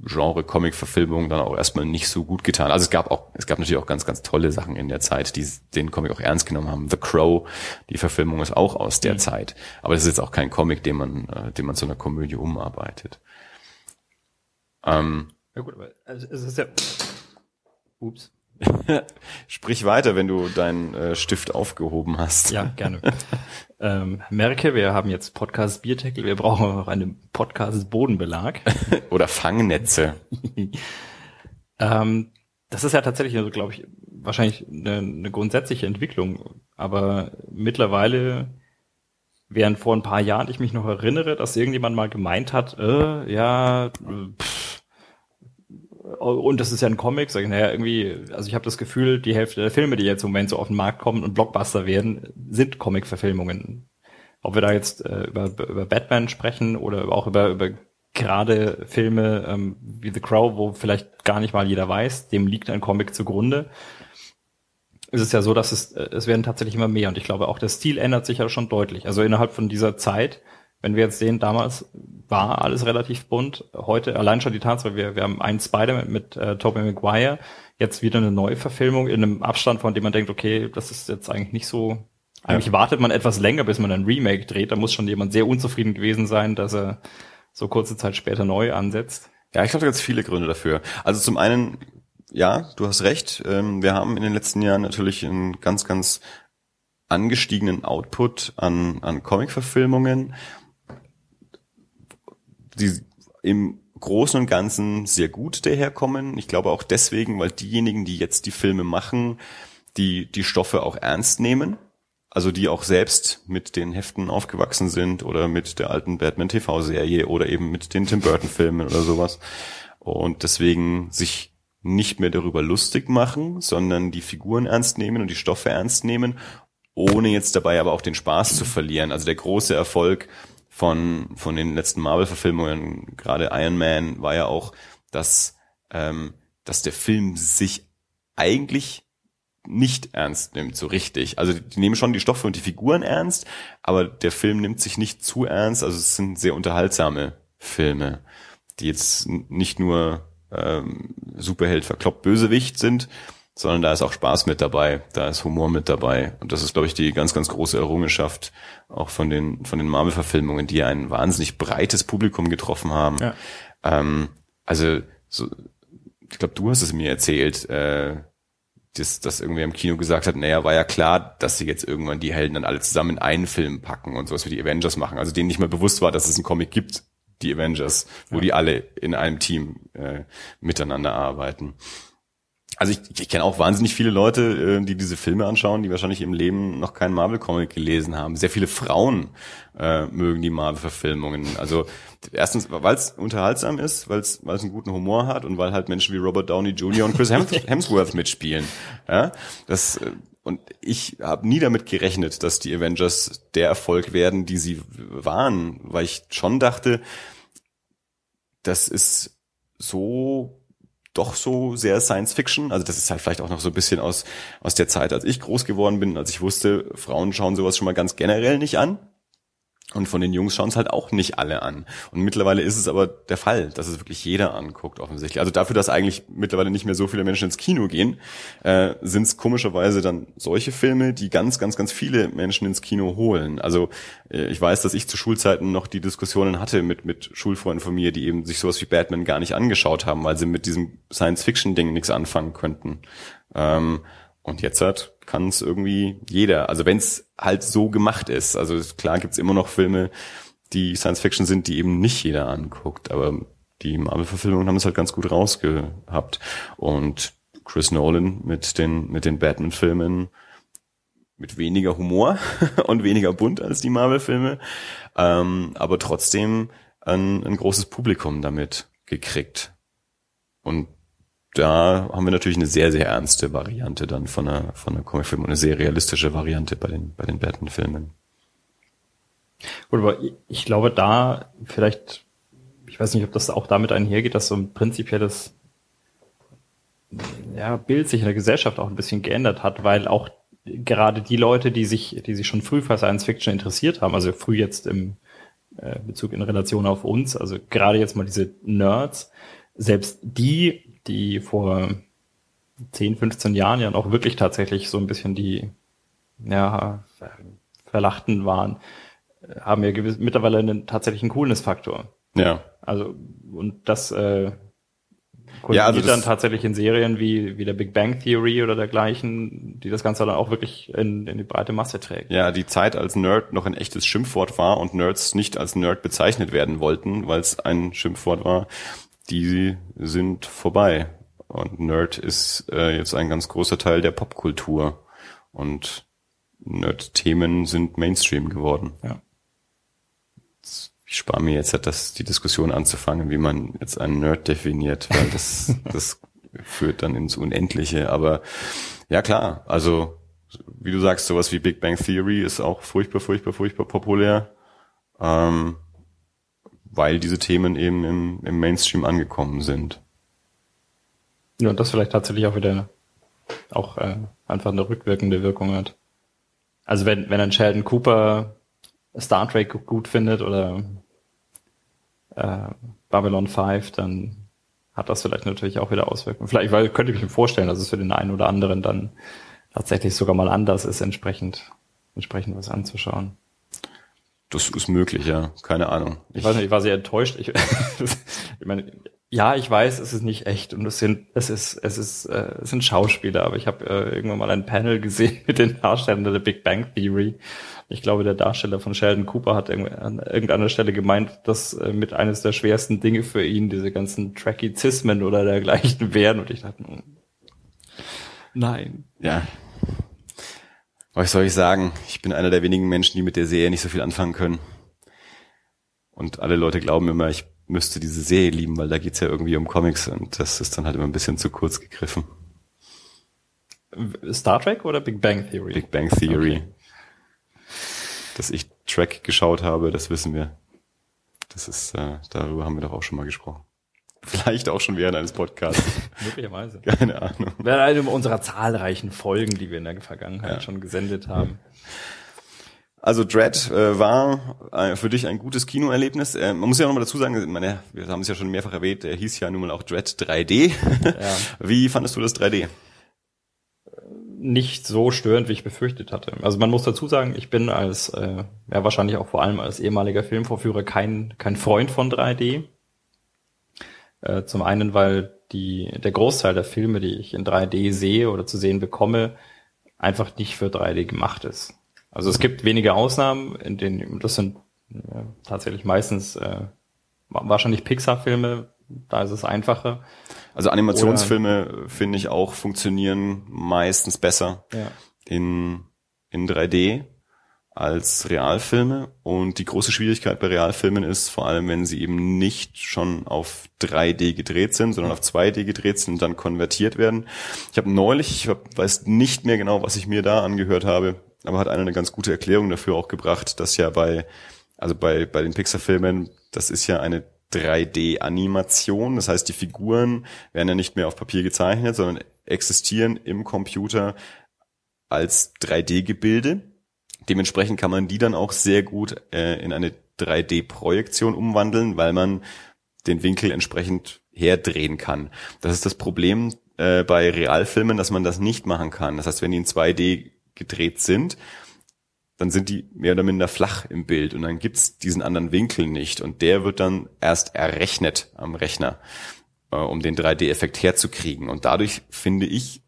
Genre-Comic-Verfilmung dann auch erstmal nicht so gut getan. Also es gab auch, es gab natürlich auch ganz, ganz tolle Sachen in der Zeit, die den Comic auch ernst genommen haben. The Crow, die Verfilmung ist auch aus der mhm. Zeit. Aber das ist jetzt auch kein Comic, den man, äh, den man zu einer Komödie umarbeitet. Ähm, ja gut, aber es ist ja, ups. Sprich weiter, wenn du deinen äh, Stift aufgehoben hast. Ja, gerne. ähm, merke, wir haben jetzt Podcast Bierdeckel, wir brauchen noch einen Podcast Bodenbelag. Oder Fangnetze. ähm, das ist ja tatsächlich, also glaube ich, wahrscheinlich eine, eine grundsätzliche Entwicklung. Aber mittlerweile, während vor ein paar Jahren ich mich noch erinnere, dass irgendjemand mal gemeint hat, äh, ja, pff, und das ist ja ein Comic, sag ich, naja, irgendwie, also ich habe das Gefühl, die Hälfte der Filme, die jetzt im Moment so auf den Markt kommen und Blockbuster werden, sind Comic-Verfilmungen. Ob wir da jetzt äh, über, über Batman sprechen oder auch über, über gerade Filme ähm, wie The Crow, wo vielleicht gar nicht mal jeder weiß, dem liegt ein Comic zugrunde. ist Es ja so, dass es, äh, es werden tatsächlich immer mehr und ich glaube auch der Stil ändert sich ja schon deutlich. Also innerhalb von dieser Zeit wenn wir jetzt sehen, damals war alles relativ bunt. Heute allein schon die Tatsache, wir, wir haben einen Spider-Man mit äh, Tobey Maguire, jetzt wieder eine Neuverfilmung in einem Abstand, von dem man denkt, okay, das ist jetzt eigentlich nicht so. Eigentlich ja. wartet man etwas länger, bis man ein Remake dreht. Da muss schon jemand sehr unzufrieden gewesen sein, dass er so kurze Zeit später neu ansetzt. Ja, ich glaube, da gibt es viele Gründe dafür. Also zum einen, ja, du hast recht. Ähm, wir haben in den letzten Jahren natürlich einen ganz, ganz angestiegenen Output an, an Comic-Verfilmungen die im Großen und Ganzen sehr gut daherkommen. Ich glaube auch deswegen, weil diejenigen, die jetzt die Filme machen, die die Stoffe auch ernst nehmen, also die auch selbst mit den Heften aufgewachsen sind oder mit der alten Batman TV-Serie oder eben mit den Tim Burton-Filmen oder sowas und deswegen sich nicht mehr darüber lustig machen, sondern die Figuren ernst nehmen und die Stoffe ernst nehmen, ohne jetzt dabei aber auch den Spaß zu verlieren. Also der große Erfolg von, von den letzten Marvel-Verfilmungen, gerade Iron Man, war ja auch, dass, ähm, dass der Film sich eigentlich nicht ernst nimmt, so richtig. Also die nehmen schon die Stoffe und die Figuren ernst, aber der Film nimmt sich nicht zu ernst. Also es sind sehr unterhaltsame Filme, die jetzt nicht nur ähm, Superheld verkloppt Bösewicht sind, sondern da ist auch Spaß mit dabei, da ist Humor mit dabei. Und das ist, glaube ich, die ganz, ganz große Errungenschaft auch von den, von den Marvel-Verfilmungen, die ein wahnsinnig breites Publikum getroffen haben. Ja. Ähm, also, so, ich glaube, du hast es mir erzählt, äh, dass, dass irgendwer im Kino gesagt hat, naja, war ja klar, dass sie jetzt irgendwann die Helden dann alle zusammen in einen Film packen und sowas wie die Avengers machen. Also denen nicht mehr bewusst war, dass es einen Comic gibt, die Avengers, wo ja. die alle in einem Team äh, miteinander arbeiten. Also ich, ich kenne auch wahnsinnig viele Leute, äh, die diese Filme anschauen, die wahrscheinlich im Leben noch keinen Marvel-Comic gelesen haben. Sehr viele Frauen äh, mögen die Marvel-Verfilmungen. Also erstens, weil es unterhaltsam ist, weil es einen guten Humor hat und weil halt Menschen wie Robert Downey Jr. und Chris Hemsworth mitspielen. Ja, das äh, und ich habe nie damit gerechnet, dass die Avengers der Erfolg werden, die sie waren, weil ich schon dachte, das ist so doch so sehr Science Fiction. Also das ist halt vielleicht auch noch so ein bisschen aus, aus der Zeit, als ich groß geworden bin, als ich wusste, Frauen schauen sowas schon mal ganz generell nicht an. Und von den Jungs schauen es halt auch nicht alle an. Und mittlerweile ist es aber der Fall, dass es wirklich jeder anguckt, offensichtlich. Also dafür, dass eigentlich mittlerweile nicht mehr so viele Menschen ins Kino gehen, äh, sind es komischerweise dann solche Filme, die ganz, ganz, ganz viele Menschen ins Kino holen. Also äh, ich weiß, dass ich zu Schulzeiten noch die Diskussionen hatte mit, mit Schulfreunden von mir, die eben sich sowas wie Batman gar nicht angeschaut haben, weil sie mit diesem Science-Fiction-Ding nichts anfangen könnten. Ähm, und jetzt hat kann es irgendwie jeder. Also wenn es halt so gemacht ist. Also klar gibt's immer noch Filme, die Science Fiction sind, die eben nicht jeder anguckt. Aber die Marvel-Verfilmungen haben es halt ganz gut rausgehabt. Und Chris Nolan mit den, mit den Batman-Filmen mit weniger Humor und weniger bunt als die Marvel-Filme, ähm, aber trotzdem ein, ein großes Publikum damit gekriegt. Und da haben wir natürlich eine sehr, sehr ernste Variante dann von einer, von einer Comicfilm und eine sehr realistische Variante bei den, bei den Batman-Filmen. Gut, aber ich glaube da vielleicht, ich weiß nicht, ob das auch damit einhergeht, dass so ein prinzipielles ja, Bild sich in der Gesellschaft auch ein bisschen geändert hat, weil auch gerade die Leute, die sich, die sich schon früh für Science Fiction interessiert haben, also früh jetzt im äh, Bezug in Relation auf uns, also gerade jetzt mal diese Nerds, selbst die die vor 10, 15 Jahren ja noch wirklich tatsächlich so ein bisschen die ja, Verlachten waren, haben ja gewiss, mittlerweile einen tatsächlichen Coolness-Faktor. Ja. Also, und das äh, ja, also dann tatsächlich in Serien wie, wie der Big Bang Theory oder dergleichen, die das Ganze dann auch wirklich in, in die breite Masse trägt. Ja, die Zeit, als Nerd noch ein echtes Schimpfwort war und Nerds nicht als Nerd bezeichnet werden wollten, weil es ein Schimpfwort war, die sind vorbei. Und Nerd ist äh, jetzt ein ganz großer Teil der Popkultur. Und Nerd-Themen sind Mainstream geworden. Ja. Ich spare mir jetzt das, die Diskussion anzufangen, wie man jetzt einen Nerd definiert, weil das, das führt dann ins Unendliche. Aber ja klar, also wie du sagst, sowas wie Big Bang Theory ist auch furchtbar, furchtbar, furchtbar populär. Ähm, weil diese Themen eben im, im Mainstream angekommen sind. Ja, und das vielleicht tatsächlich auch wieder auch äh, einfach eine rückwirkende Wirkung hat. Also wenn, wenn ein Sheldon Cooper Star Trek gut findet oder äh, Babylon 5, dann hat das vielleicht natürlich auch wieder Auswirkungen. Vielleicht weil, könnte ich mir vorstellen, dass es für den einen oder anderen dann tatsächlich sogar mal anders ist, entsprechend, entsprechend was anzuschauen. Das ist möglich, ja. Keine Ahnung. Ich, ich weiß nicht, ich war sehr enttäuscht. Ich, ich meine, ja, ich weiß, es ist nicht echt und es sind, es ist, es ist, äh, es sind Schauspieler, aber ich habe äh, irgendwann mal ein Panel gesehen mit den Darstellern der Big Bang Theory. Ich glaube, der Darsteller von Sheldon Cooper hat an irgendeiner Stelle gemeint, dass äh, mit eines der schwersten Dinge für ihn diese ganzen Trackizismen oder dergleichen wären und ich dachte, hm, nein. Ja, Was soll ich sagen? Ich bin einer der wenigen Menschen, die mit der Serie nicht so viel anfangen können. Und alle Leute glauben immer, ich müsste diese Serie lieben, weil da geht's ja irgendwie um Comics und das ist dann halt immer ein bisschen zu kurz gegriffen. Star Trek oder Big Bang Theory? Big Bang Theory. Okay. Dass ich Track geschaut habe, das wissen wir. Das ist, äh, darüber haben wir doch auch schon mal gesprochen. Vielleicht auch schon während eines Podcasts. Möglicherweise. Keine Ahnung. Während einer unserer zahlreichen Folgen, die wir in der Vergangenheit ja. schon gesendet haben. Also Dread äh, war äh, für dich ein gutes Kinoerlebnis. Äh, man muss ja nochmal dazu sagen, meine, wir haben es ja schon mehrfach erwähnt, er hieß ja nun mal auch Dread 3D. Ja. Wie fandest du das 3D? Nicht so störend, wie ich befürchtet hatte. Also man muss dazu sagen, ich bin als, äh, ja wahrscheinlich auch vor allem als ehemaliger Filmvorführer kein, kein Freund von 3D. Äh, zum einen, weil die, der Großteil der Filme, die ich in 3D sehe oder zu sehen bekomme, einfach nicht für 3D gemacht ist. Also es gibt wenige Ausnahmen, in denen das sind ja, tatsächlich meistens äh, wahrscheinlich Pixar-Filme, da ist es einfacher. Also Animationsfilme finde ich auch funktionieren meistens besser ja. in in 3D als Realfilme. Und die große Schwierigkeit bei Realfilmen ist, vor allem wenn sie eben nicht schon auf 3D gedreht sind, sondern auf 2D gedreht sind und dann konvertiert werden. Ich habe neulich, ich hab, weiß nicht mehr genau, was ich mir da angehört habe, aber hat einer eine ganz gute Erklärung dafür auch gebracht, dass ja bei, also bei, bei den Pixar-Filmen, das ist ja eine 3D-Animation. Das heißt, die Figuren werden ja nicht mehr auf Papier gezeichnet, sondern existieren im Computer als 3D-Gebilde. Dementsprechend kann man die dann auch sehr gut äh, in eine 3D-Projektion umwandeln, weil man den Winkel entsprechend herdrehen kann. Das ist das Problem äh, bei Realfilmen, dass man das nicht machen kann. Das heißt, wenn die in 2D gedreht sind, dann sind die mehr oder minder flach im Bild und dann gibt's diesen anderen Winkel nicht und der wird dann erst errechnet am Rechner, äh, um den 3D-Effekt herzukriegen. Und dadurch finde ich,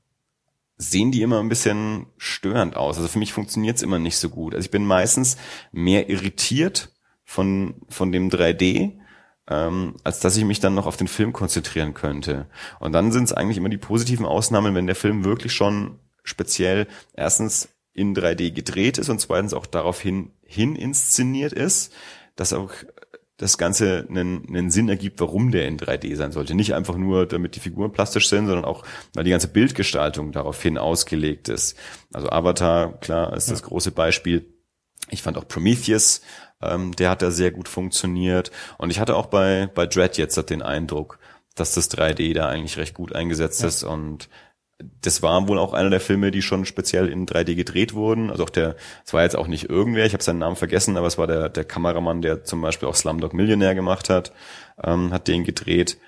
sehen die immer ein bisschen störend aus. Also für mich funktioniert's immer nicht so gut. Also ich bin meistens mehr irritiert von, von dem 3D, ähm, als dass ich mich dann noch auf den Film konzentrieren könnte. Und dann sind es eigentlich immer die positiven Ausnahmen, wenn der Film wirklich schon speziell erstens in 3D gedreht ist und zweitens auch daraufhin hin inszeniert ist, dass auch das Ganze einen, einen Sinn ergibt, warum der in 3D sein sollte. Nicht einfach nur, damit die Figuren plastisch sind, sondern auch, weil die ganze Bildgestaltung daraufhin ausgelegt ist. Also Avatar, klar, ist das große Beispiel. Ich fand auch Prometheus, ähm, der hat da sehr gut funktioniert. Und ich hatte auch bei, bei Dread jetzt den Eindruck, dass das 3D da eigentlich recht gut eingesetzt ja. ist und das war wohl auch einer der Filme, die schon speziell in 3D gedreht wurden. Also auch der, es war jetzt auch nicht irgendwer, ich habe seinen Namen vergessen, aber es war der, der Kameramann, der zum Beispiel auch Slumdog Millionär gemacht hat, ähm, hat den gedreht.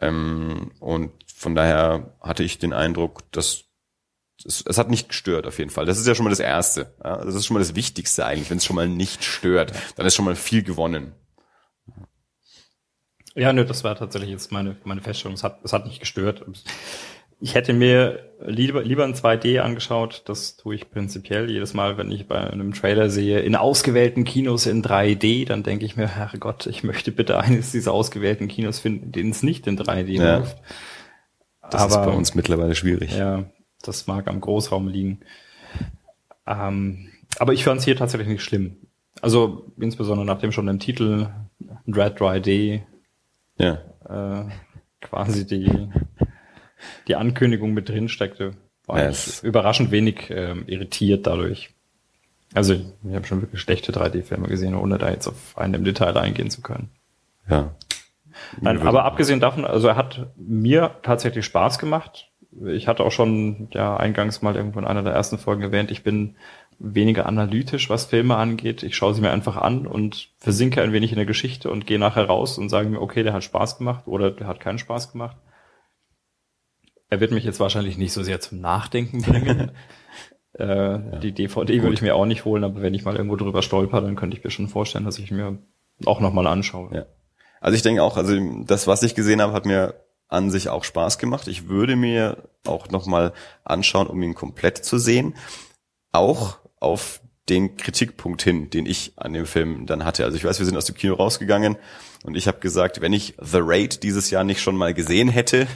Ähm, und von daher hatte ich den Eindruck, dass es, es hat nicht gestört auf jeden Fall. Das ist ja schon mal das Erste. Ja? Das ist schon mal das Wichtigste eigentlich. Wenn es schon mal nicht stört, dann ist schon mal viel gewonnen. Ja, nö, das war tatsächlich jetzt meine, meine Feststellung. Es hat, es hat nicht gestört. Ich hätte mir lieber, lieber ein 2D angeschaut. Das tue ich prinzipiell jedes Mal, wenn ich bei einem Trailer sehe, in ausgewählten Kinos in 3D, dann denke ich mir, Herrgott, ich möchte bitte eines dieser ausgewählten Kinos finden, denen es nicht in 3D ja. läuft. Das Aber, ist bei uns mittlerweile schwierig. Ja, das mag am Großraum liegen. Ähm, aber ich fand es hier tatsächlich nicht schlimm. Also insbesondere nachdem schon im Titel Red 3D ja. äh, quasi die die Ankündigung mit drin steckte, war ja, ich überraschend wenig ähm, irritiert dadurch. Also ich habe schon wirklich schlechte 3D-Filme gesehen, ohne da jetzt auf einen im Detail eingehen zu können. Ja. Nein, aber abgesehen davon, also er hat mir tatsächlich Spaß gemacht. Ich hatte auch schon ja eingangs mal irgendwo in einer der ersten Folgen erwähnt, ich bin weniger analytisch, was Filme angeht. Ich schaue sie mir einfach an und versinke ein wenig in der Geschichte und gehe nachher raus und sage mir, okay, der hat Spaß gemacht oder der hat keinen Spaß gemacht. Er wird mich jetzt wahrscheinlich nicht so sehr zum Nachdenken bringen. äh, ja. Die DVD Gut. würde ich mir auch nicht holen, aber wenn ich mal irgendwo drüber stolper, dann könnte ich mir schon vorstellen, dass ich mir auch nochmal anschaue. Ja. Also ich denke auch, also das, was ich gesehen habe, hat mir an sich auch Spaß gemacht. Ich würde mir auch nochmal anschauen, um ihn komplett zu sehen. Auch auf den Kritikpunkt hin, den ich an dem Film dann hatte. Also ich weiß, wir sind aus dem Kino rausgegangen und ich habe gesagt, wenn ich The Raid dieses Jahr nicht schon mal gesehen hätte,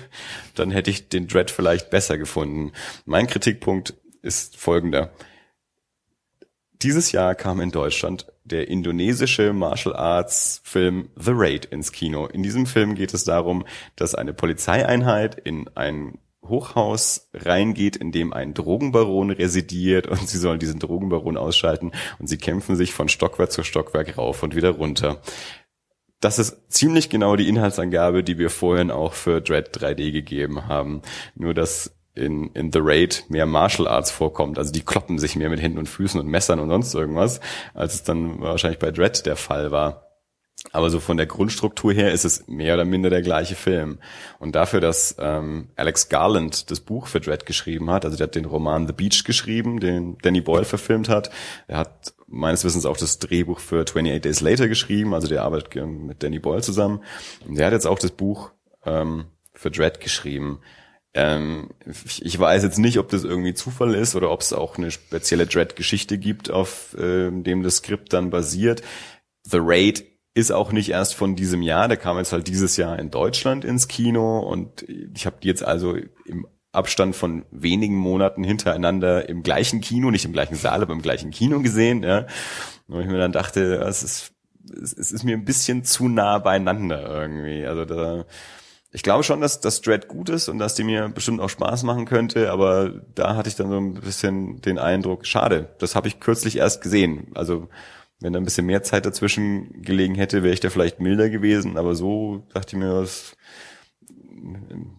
dann hätte ich den Dread vielleicht besser gefunden. Mein Kritikpunkt ist folgender. Dieses Jahr kam in Deutschland der indonesische Martial Arts Film The Raid ins Kino. In diesem Film geht es darum, dass eine Polizeieinheit in ein Hochhaus reingeht, in dem ein Drogenbaron residiert und sie sollen diesen Drogenbaron ausschalten und sie kämpfen sich von Stockwerk zu Stockwerk rauf und wieder runter. Das ist ziemlich genau die Inhaltsangabe, die wir vorhin auch für Dread 3D gegeben haben. Nur dass in, in The Raid mehr Martial Arts vorkommt. Also die kloppen sich mehr mit Händen und Füßen und Messern und sonst irgendwas, als es dann wahrscheinlich bei Dread der Fall war. Aber so von der Grundstruktur her ist es mehr oder minder der gleiche Film. Und dafür, dass ähm, Alex Garland das Buch für Dread geschrieben hat, also der hat den Roman The Beach geschrieben, den Danny Boyle verfilmt hat. Er hat meines Wissens auch das Drehbuch für 28 Days Later geschrieben, also der arbeitet mit Danny Boyle zusammen. Und der hat jetzt auch das Buch ähm, für Dread geschrieben. Ähm, ich weiß jetzt nicht, ob das irgendwie Zufall ist oder ob es auch eine spezielle Dread-Geschichte gibt, auf äh, dem das Skript dann basiert. The Raid ist auch nicht erst von diesem Jahr, der kam jetzt halt dieses Jahr in Deutschland ins Kino und ich habe die jetzt also im Abstand von wenigen Monaten hintereinander im gleichen Kino, nicht im gleichen Saal, aber im gleichen Kino gesehen. Ja. Und ich mir dann dachte, es ist, es ist mir ein bisschen zu nah beieinander irgendwie. Also da, ich glaube schon, dass das Dread gut ist und dass die mir bestimmt auch Spaß machen könnte, aber da hatte ich dann so ein bisschen den Eindruck, schade, das habe ich kürzlich erst gesehen. Also wenn da ein bisschen mehr Zeit dazwischen gelegen hätte, wäre ich da vielleicht milder gewesen. Aber so dachte ich mir, was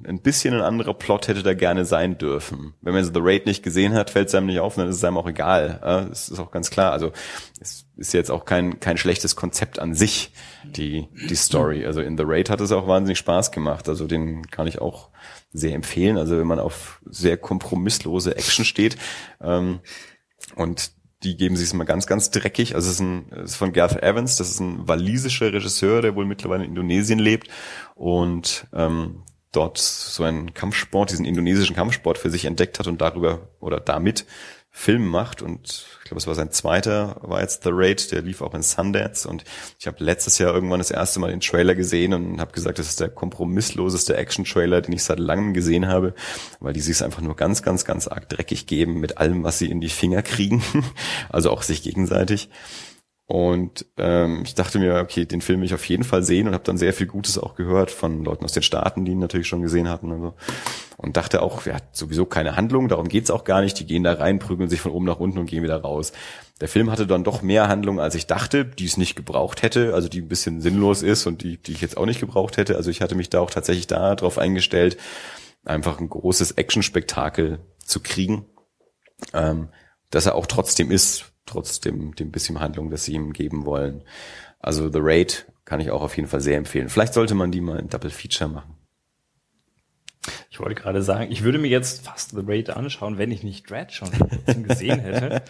ein bisschen ein anderer Plot hätte da gerne sein dürfen. Wenn man so The Raid nicht gesehen hat, fällt es einem nicht auf, dann ist es einem auch egal. Das ist auch ganz klar. Also es ist jetzt auch kein, kein schlechtes Konzept an sich, die, die Story. Also in The Raid hat es auch wahnsinnig Spaß gemacht. Also den kann ich auch sehr empfehlen. Also wenn man auf sehr kompromisslose Action steht ähm, und die geben sich es mal ganz, ganz dreckig. Also es ist, ein, es ist von Garth Evans, das ist ein walisischer Regisseur, der wohl mittlerweile in Indonesien lebt und ähm, dort so einen Kampfsport, diesen indonesischen Kampfsport für sich entdeckt hat und darüber oder damit Film macht und ich glaube, es war sein zweiter, war jetzt The Raid, der lief auch in Sundance und ich habe letztes Jahr irgendwann das erste Mal den Trailer gesehen und habe gesagt, das ist der kompromissloseste Action-Trailer, den ich seit langem gesehen habe, weil die sich einfach nur ganz, ganz, ganz arg dreckig geben mit allem, was sie in die Finger kriegen, also auch sich gegenseitig. Und ähm, ich dachte mir, okay, den Film will ich auf jeden Fall sehen und habe dann sehr viel Gutes auch gehört von Leuten aus den Staaten, die ihn natürlich schon gesehen hatten und so. Und dachte auch, er hat sowieso keine Handlung, darum geht's auch gar nicht. Die gehen da rein, prügeln sich von oben nach unten und gehen wieder raus. Der Film hatte dann doch mehr Handlung, als ich dachte, die es nicht gebraucht hätte, also die ein bisschen sinnlos ist und die, die ich jetzt auch nicht gebraucht hätte. Also ich hatte mich da auch tatsächlich da drauf eingestellt, einfach ein großes Actionspektakel zu kriegen, ähm, dass er auch trotzdem ist trotzdem dem bisschen Handlung, das sie ihm geben wollen. Also The Raid kann ich auch auf jeden Fall sehr empfehlen. Vielleicht sollte man die mal in Double Feature machen. Ich wollte gerade sagen, ich würde mir jetzt fast The Raid anschauen, wenn ich nicht Dread schon gesehen hätte.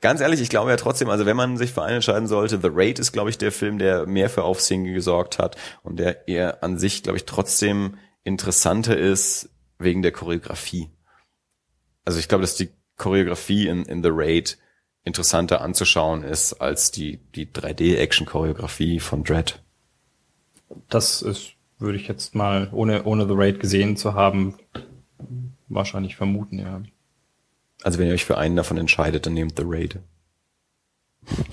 Ganz ehrlich, ich glaube ja trotzdem, also wenn man sich für einen entscheiden sollte, The Raid ist, glaube ich, der Film, der mehr für Aufsehen gesorgt hat und der eher an sich, glaube ich, trotzdem interessanter ist wegen der Choreografie. Also ich glaube, dass die Choreografie in, in The Raid interessanter anzuschauen ist als die, die 3D-Action-Choreografie von Dread. Das ist, würde ich jetzt mal, ohne, ohne The Raid gesehen zu haben, wahrscheinlich vermuten, ja. Also wenn ihr euch für einen davon entscheidet, dann nehmt The Raid.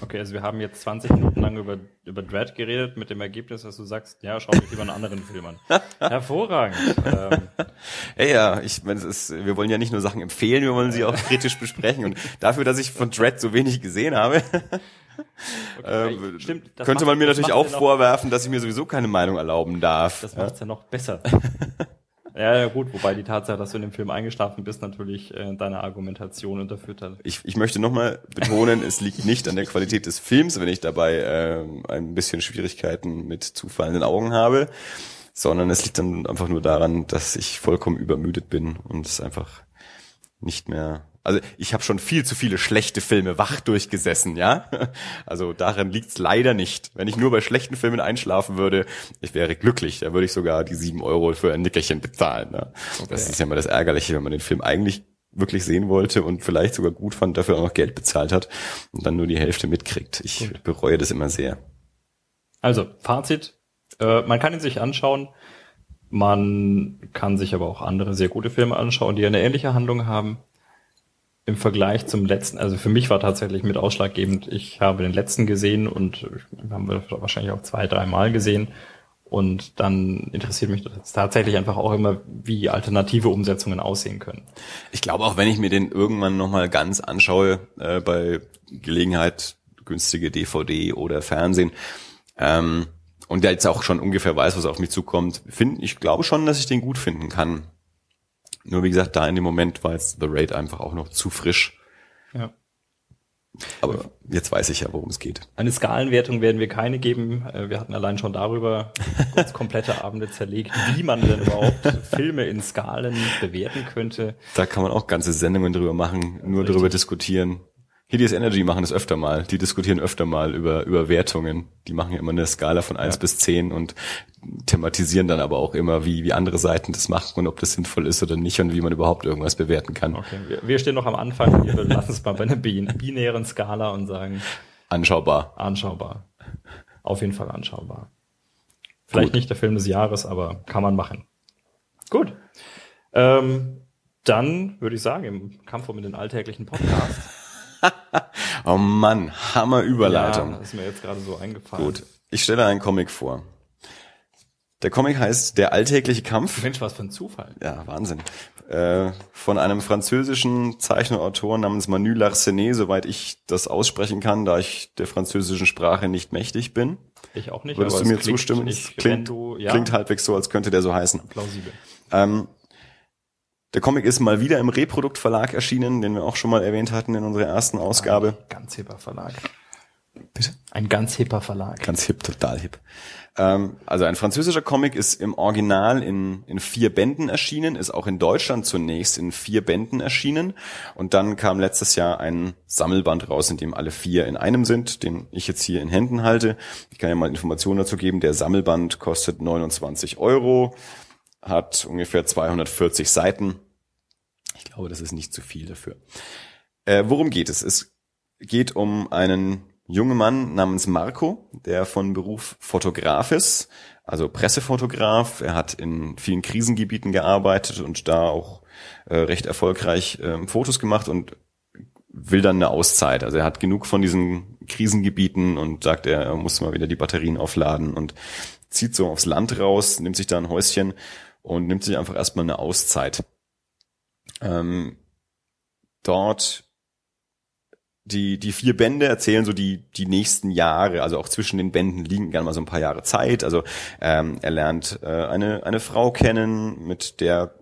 Okay, also wir haben jetzt 20 Minuten lang über, über Dread geredet, mit dem Ergebnis, dass du sagst, ja, schau mich lieber einen anderen Film an. Hervorragend. ähm. Hey, ja, ich meine, wir wollen ja nicht nur Sachen empfehlen, wir wollen sie auch kritisch besprechen. Und dafür, dass ich von Dread so wenig gesehen habe, okay, ähm, stimmt, könnte man mir natürlich auch vorwerfen, dass ich mir sowieso keine Meinung erlauben darf. Das macht's ja, ja noch besser. Ja, ja, gut, wobei die Tatsache, dass du in dem Film eingeschlafen bist, natürlich äh, deine Argumentation unterführt hat. Ich, ich möchte nochmal betonen, es liegt nicht an der Qualität des Films, wenn ich dabei äh, ein bisschen Schwierigkeiten mit zufallenden Augen habe, sondern es liegt dann einfach nur daran, dass ich vollkommen übermüdet bin und es einfach nicht mehr also ich habe schon viel zu viele schlechte Filme wach durchgesessen, ja. Also daran liegt's leider nicht. Wenn ich nur bei schlechten Filmen einschlafen würde, ich wäre glücklich. Da würde ich sogar die sieben Euro für ein Nickerchen bezahlen. Ne? Okay. Das ist ja mal das Ärgerliche, wenn man den Film eigentlich wirklich sehen wollte und vielleicht sogar gut fand, dafür auch noch Geld bezahlt hat und dann nur die Hälfte mitkriegt. Ich gut. bereue das immer sehr. Also, Fazit. Äh, man kann ihn sich anschauen. Man kann sich aber auch andere sehr gute Filme anschauen, die eine ähnliche Handlung haben im Vergleich zum letzten, also für mich war tatsächlich mit ausschlaggebend, ich habe den letzten gesehen und haben wir wahrscheinlich auch zwei, dreimal gesehen. Und dann interessiert mich das tatsächlich einfach auch immer, wie alternative Umsetzungen aussehen können. Ich glaube, auch wenn ich mir den irgendwann nochmal ganz anschaue, äh, bei Gelegenheit günstige DVD oder Fernsehen, ähm, und der jetzt auch schon ungefähr weiß, was auf mich zukommt, finde ich glaube schon, dass ich den gut finden kann. Nur wie gesagt, da in dem Moment war jetzt The Raid einfach auch noch zu frisch. Ja. Aber jetzt weiß ich ja, worum es geht. Eine Skalenwertung werden wir keine geben. Äh, wir hatten allein schon darüber uns komplette Abende zerlegt, wie man denn überhaupt Filme in Skalen bewerten könnte. Da kann man auch ganze Sendungen drüber machen, nur Richtig. darüber diskutieren. Hideous Energy machen das öfter mal. Die diskutieren öfter mal über, über Wertungen. Die machen ja immer eine Skala von eins ja. bis zehn und thematisieren dann aber auch immer, wie, wie andere Seiten das machen und ob das sinnvoll ist oder nicht und wie man überhaupt irgendwas bewerten kann. Okay, wir, wir stehen noch am Anfang. Wir lassen es mal bei einer binären Skala und sagen. Anschaubar. Anschaubar. Auf jeden Fall anschaubar. Vielleicht Gut. nicht der Film des Jahres, aber kann man machen. Gut. Ähm, dann würde ich sagen, im Kampf um den alltäglichen Podcast oh Mann, Hammer Überleitung. Ja, ist mir jetzt gerade so eingefallen. Gut, ich stelle einen Comic vor. Der Comic heißt Der alltägliche Kampf. Mensch, was für ein Zufall. Ja, Wahnsinn. Äh, von einem französischen Zeichnerautor namens Manu Larsenet, soweit ich das aussprechen kann, da ich der französischen Sprache nicht mächtig bin. Ich auch nicht. Würdest du mir klingt, zustimmen? Ich, klingt, du, ja. klingt halbwegs so, als könnte der so heißen. Plausibel. Ähm, der Comic ist mal wieder im Reprodukt Verlag erschienen, den wir auch schon mal erwähnt hatten in unserer ersten Ausgabe. Ein ganz hipper Verlag. Bitte? Ein ganz hipper Verlag. Ganz hip, total hip. Ähm, also ein französischer Comic ist im Original in, in vier Bänden erschienen, ist auch in Deutschland zunächst in vier Bänden erschienen und dann kam letztes Jahr ein Sammelband raus, in dem alle vier in einem sind, den ich jetzt hier in Händen halte. Ich kann ja mal Informationen dazu geben. Der Sammelband kostet 29 Euro, hat ungefähr 240 Seiten ich glaube, das ist nicht zu viel dafür. Äh, worum geht es? Es geht um einen jungen Mann namens Marco, der von Beruf Fotograf ist, also Pressefotograf. Er hat in vielen Krisengebieten gearbeitet und da auch äh, recht erfolgreich äh, Fotos gemacht und will dann eine Auszeit. Also er hat genug von diesen Krisengebieten und sagt, er muss mal wieder die Batterien aufladen und zieht so aufs Land raus, nimmt sich da ein Häuschen und nimmt sich einfach erstmal eine Auszeit ähm, dort die, die vier Bände erzählen so die, die nächsten Jahre, also auch zwischen den Bänden liegen gerne mal so ein paar Jahre Zeit. Also ähm, er lernt äh, eine, eine Frau kennen, mit der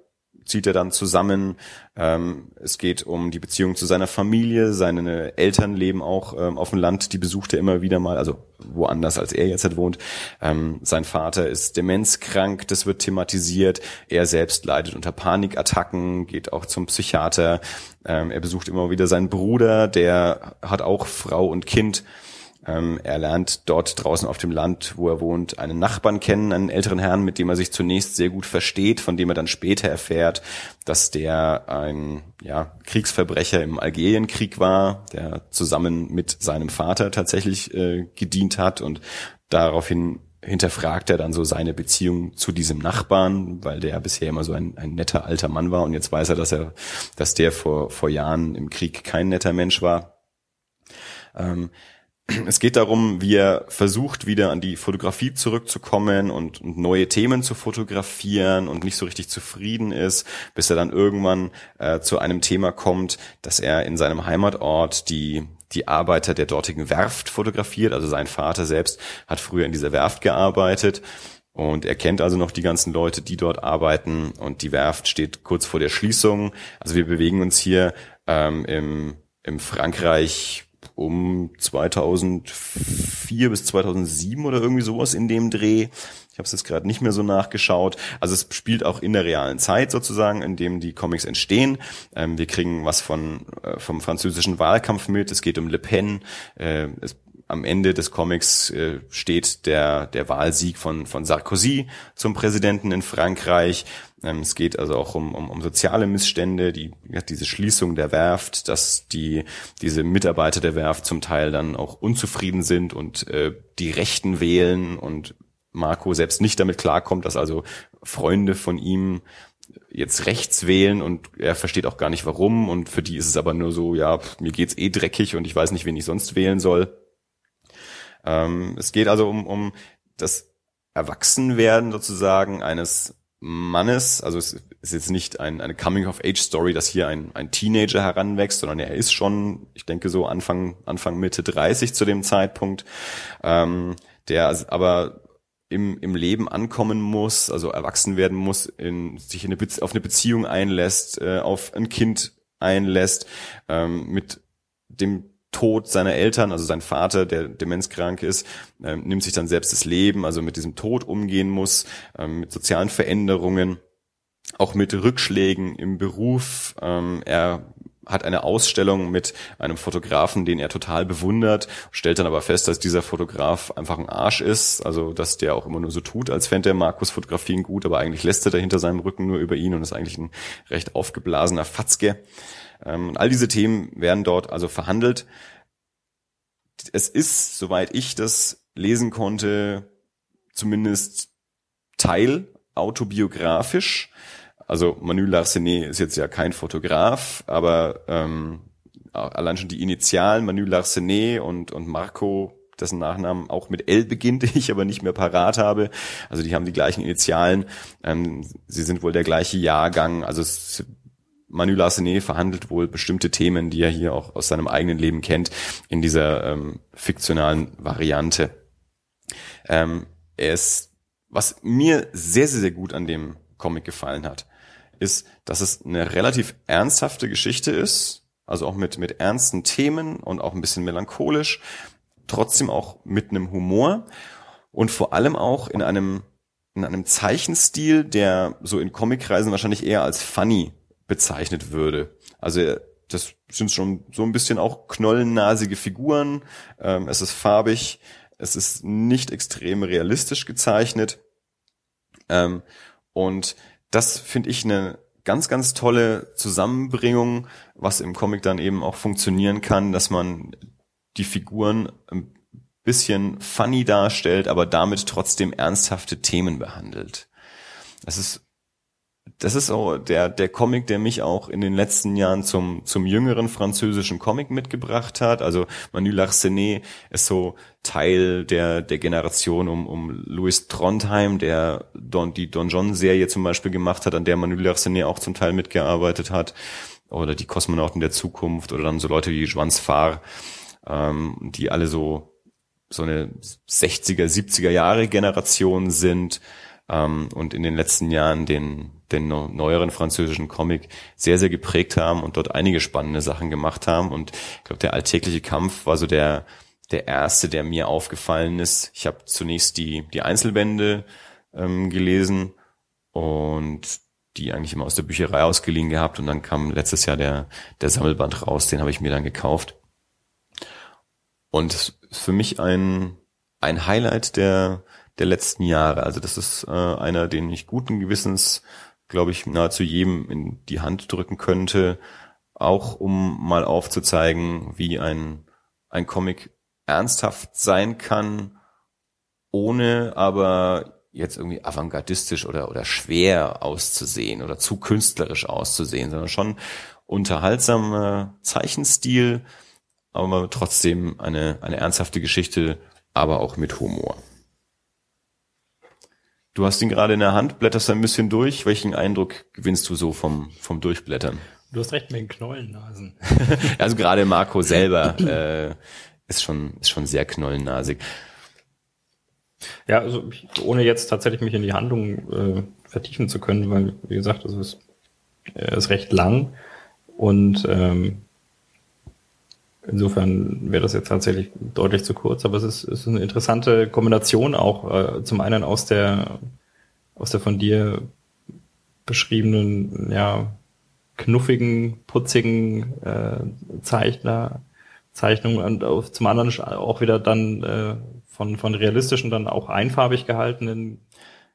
zieht er dann zusammen. Ähm, es geht um die Beziehung zu seiner Familie. Seine Eltern leben auch ähm, auf dem Land, die besucht er immer wieder mal, also woanders als er jetzt halt wohnt. Ähm, sein Vater ist demenzkrank, das wird thematisiert. Er selbst leidet unter Panikattacken, geht auch zum Psychiater. Ähm, er besucht immer wieder seinen Bruder, der hat auch Frau und Kind. Ähm, er lernt dort draußen auf dem Land, wo er wohnt, einen Nachbarn kennen, einen älteren Herrn, mit dem er sich zunächst sehr gut versteht, von dem er dann später erfährt, dass der ein ja, Kriegsverbrecher im Algerienkrieg war, der zusammen mit seinem Vater tatsächlich äh, gedient hat und daraufhin hinterfragt er dann so seine Beziehung zu diesem Nachbarn, weil der bisher immer so ein, ein netter alter Mann war und jetzt weiß er, dass er, dass der vor, vor Jahren im Krieg kein netter Mensch war. Ähm, es geht darum, wie er versucht, wieder an die Fotografie zurückzukommen und, und, neue Themen zu fotografieren und nicht so richtig zufrieden ist, bis er dann irgendwann äh, zu einem Thema kommt, dass er in seinem Heimatort die die Arbeiter der dortigen Werft fotografiert. Also sein Vater selbst hat früher in dieser Werft gearbeitet und er kennt also noch die ganzen Leute, die dort arbeiten und die Werft steht kurz vor der Schließung. Also wir bewegen uns hier ähm, im, im Frankreich um 2004 bis 2007 oder irgendwie sowas in dem Dreh. Ich habe es jetzt gerade nicht mehr so nachgeschaut. Also es spielt auch in der realen Zeit sozusagen, in dem die Comics entstehen. Ähm, wir kriegen was von äh, vom französischen Wahlkampf mit. Es geht um Le Pen. Äh, es, am Ende des Comics äh, steht der der Wahlsieg von von Sarkozy zum Präsidenten in Frankreich. Ähm, es geht also auch um, um, um soziale Missstände, die, ja, diese Schließung der Werft, dass die, diese Mitarbeiter der Werft zum Teil dann auch unzufrieden sind und äh, die Rechten wählen und Marco selbst nicht damit klarkommt, dass also Freunde von ihm jetzt rechts wählen und er versteht auch gar nicht warum und für die ist es aber nur so, ja, mir geht's eh dreckig und ich weiß nicht, wen ich sonst wählen soll. Ähm, es geht also um, um das Erwachsenwerden sozusagen eines Mannes, also es ist jetzt nicht ein, eine Coming-of-Age-Story, dass hier ein, ein Teenager heranwächst, sondern er ist schon, ich denke so Anfang, Anfang Mitte 30 zu dem Zeitpunkt, ähm, der aber im, im Leben ankommen muss, also erwachsen werden muss, in, sich in eine auf eine Beziehung einlässt, äh, auf ein Kind einlässt, ähm, mit dem Tod seiner Eltern, also sein Vater, der demenzkrank ist, äh, nimmt sich dann selbst das Leben, also mit diesem Tod umgehen muss, äh, mit sozialen Veränderungen, auch mit Rückschlägen im Beruf. Ähm, er hat eine Ausstellung mit einem Fotografen, den er total bewundert, stellt dann aber fest, dass dieser Fotograf einfach ein Arsch ist, also dass der auch immer nur so tut, als fände er Markus Fotografien gut, aber eigentlich lässt er da hinter seinem Rücken nur über ihn und ist eigentlich ein recht aufgeblasener Fatzke. Ähm, und all diese Themen werden dort also verhandelt. Es ist, soweit ich das lesen konnte, zumindest Teil autobiografisch. Also Manu Larsenet ist jetzt ja kein Fotograf, aber ähm, allein schon die Initialen Manu Larsenet und, und Marco, dessen Nachnamen auch mit L beginnt, ich aber nicht mehr parat habe. Also die haben die gleichen Initialen. Ähm, sie sind wohl der gleiche Jahrgang. Also es, Manu Larsenet verhandelt wohl bestimmte Themen, die er hier auch aus seinem eigenen Leben kennt, in dieser ähm, fiktionalen Variante. Ähm, er ist, was mir sehr, sehr, sehr gut an dem Comic gefallen hat, ist, dass es eine relativ ernsthafte Geschichte ist, also auch mit, mit ernsten Themen und auch ein bisschen melancholisch, trotzdem auch mit einem Humor und vor allem auch in einem, in einem Zeichenstil, der so in Comickreisen wahrscheinlich eher als funny bezeichnet würde. Also das sind schon so ein bisschen auch knollennasige Figuren, ähm, es ist farbig, es ist nicht extrem realistisch gezeichnet ähm, und das finde ich eine ganz, ganz tolle Zusammenbringung, was im Comic dann eben auch funktionieren kann, dass man die Figuren ein bisschen funny darstellt, aber damit trotzdem ernsthafte Themen behandelt. Das ist das ist auch der, der Comic, der mich auch in den letzten Jahren zum, zum jüngeren französischen Comic mitgebracht hat. Also Manu Larsenet ist so Teil der, der Generation um, um Louis Trondheim, der Don, die Don John Serie zum Beispiel gemacht hat, an der Manu Larsenet auch zum Teil mitgearbeitet hat. Oder die Kosmonauten der Zukunft oder dann so Leute wie Joan Sfar, ähm, die alle so, so eine 60er, 70er Jahre Generation sind ähm, und in den letzten Jahren den, den neueren französischen Comic sehr, sehr geprägt haben und dort einige spannende Sachen gemacht haben. Und ich glaube, der alltägliche Kampf war so der, der erste, der mir aufgefallen ist. Ich habe zunächst die, die Einzelbände ähm, gelesen und die eigentlich immer aus der Bücherei ausgeliehen gehabt und dann kam letztes Jahr der, der Sammelband raus, den habe ich mir dann gekauft. Und für mich ein, ein Highlight der, der letzten Jahre. Also das ist äh, einer, den ich guten Gewissens, glaube ich, nahezu jedem in die Hand drücken könnte, auch um mal aufzuzeigen, wie ein, ein Comic ernsthaft sein kann, ohne aber jetzt irgendwie avantgardistisch oder, oder schwer auszusehen oder zu künstlerisch auszusehen, sondern schon unterhaltsamer Zeichenstil, aber trotzdem eine, eine ernsthafte Geschichte, aber auch mit Humor. Du hast ihn gerade in der Hand, blätterst ein bisschen durch. Welchen Eindruck gewinnst du so vom, vom Durchblättern? Du hast recht mit den Knollennasen. also gerade Marco selber äh, ist schon ist schon sehr knollennasig. Ja, also ohne jetzt tatsächlich mich in die Handlung äh, vertiefen zu können, weil wie gesagt, es ist, er ist recht lang und ähm, Insofern wäre das jetzt tatsächlich deutlich zu kurz, aber es ist, ist eine interessante Kombination auch äh, zum einen aus der aus der von dir beschriebenen, ja, knuffigen, putzigen äh, Zeichner, Zeichnung und auf, zum anderen auch wieder dann äh, von, von realistischen dann auch einfarbig gehaltenen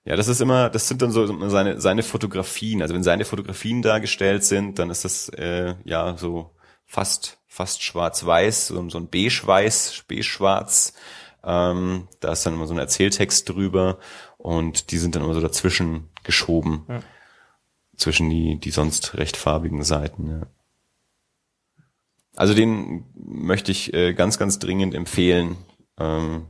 ja, das ist immer, das sind dann so seine, seine Fotografien. Also wenn seine Fotografien dargestellt sind, dann ist das äh, ja so fast fast schwarz-weiß, so, so ein beige-weiß, beige-schwarz. Ähm, da ist dann immer so ein Erzähltext drüber und die sind dann immer so dazwischen geschoben. Ja. zwischen die, die sonst recht farbigen Seiten. Ja. Also den möchte ich äh, ganz, ganz dringend empfehlen. Ähm,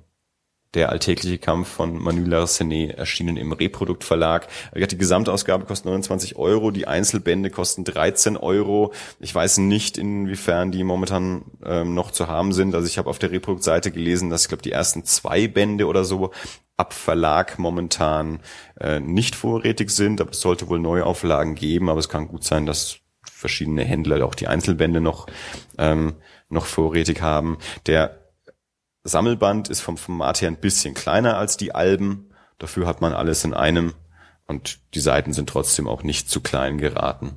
der alltägliche Kampf von Manu Larsenet erschienen im Reproduktverlag. Die Gesamtausgabe kostet 29 Euro, die Einzelbände kosten 13 Euro. Ich weiß nicht, inwiefern die momentan ähm, noch zu haben sind. Also ich habe auf der Reproduktseite gelesen, dass ich glaube die ersten zwei Bände oder so ab Verlag momentan äh, nicht vorrätig sind, aber es sollte wohl Neuauflagen geben, aber es kann gut sein, dass verschiedene Händler auch die Einzelbände noch ähm, noch vorrätig haben. Der Sammelband ist vom Format her ein bisschen kleiner als die Alben. Dafür hat man alles in einem und die Seiten sind trotzdem auch nicht zu klein geraten.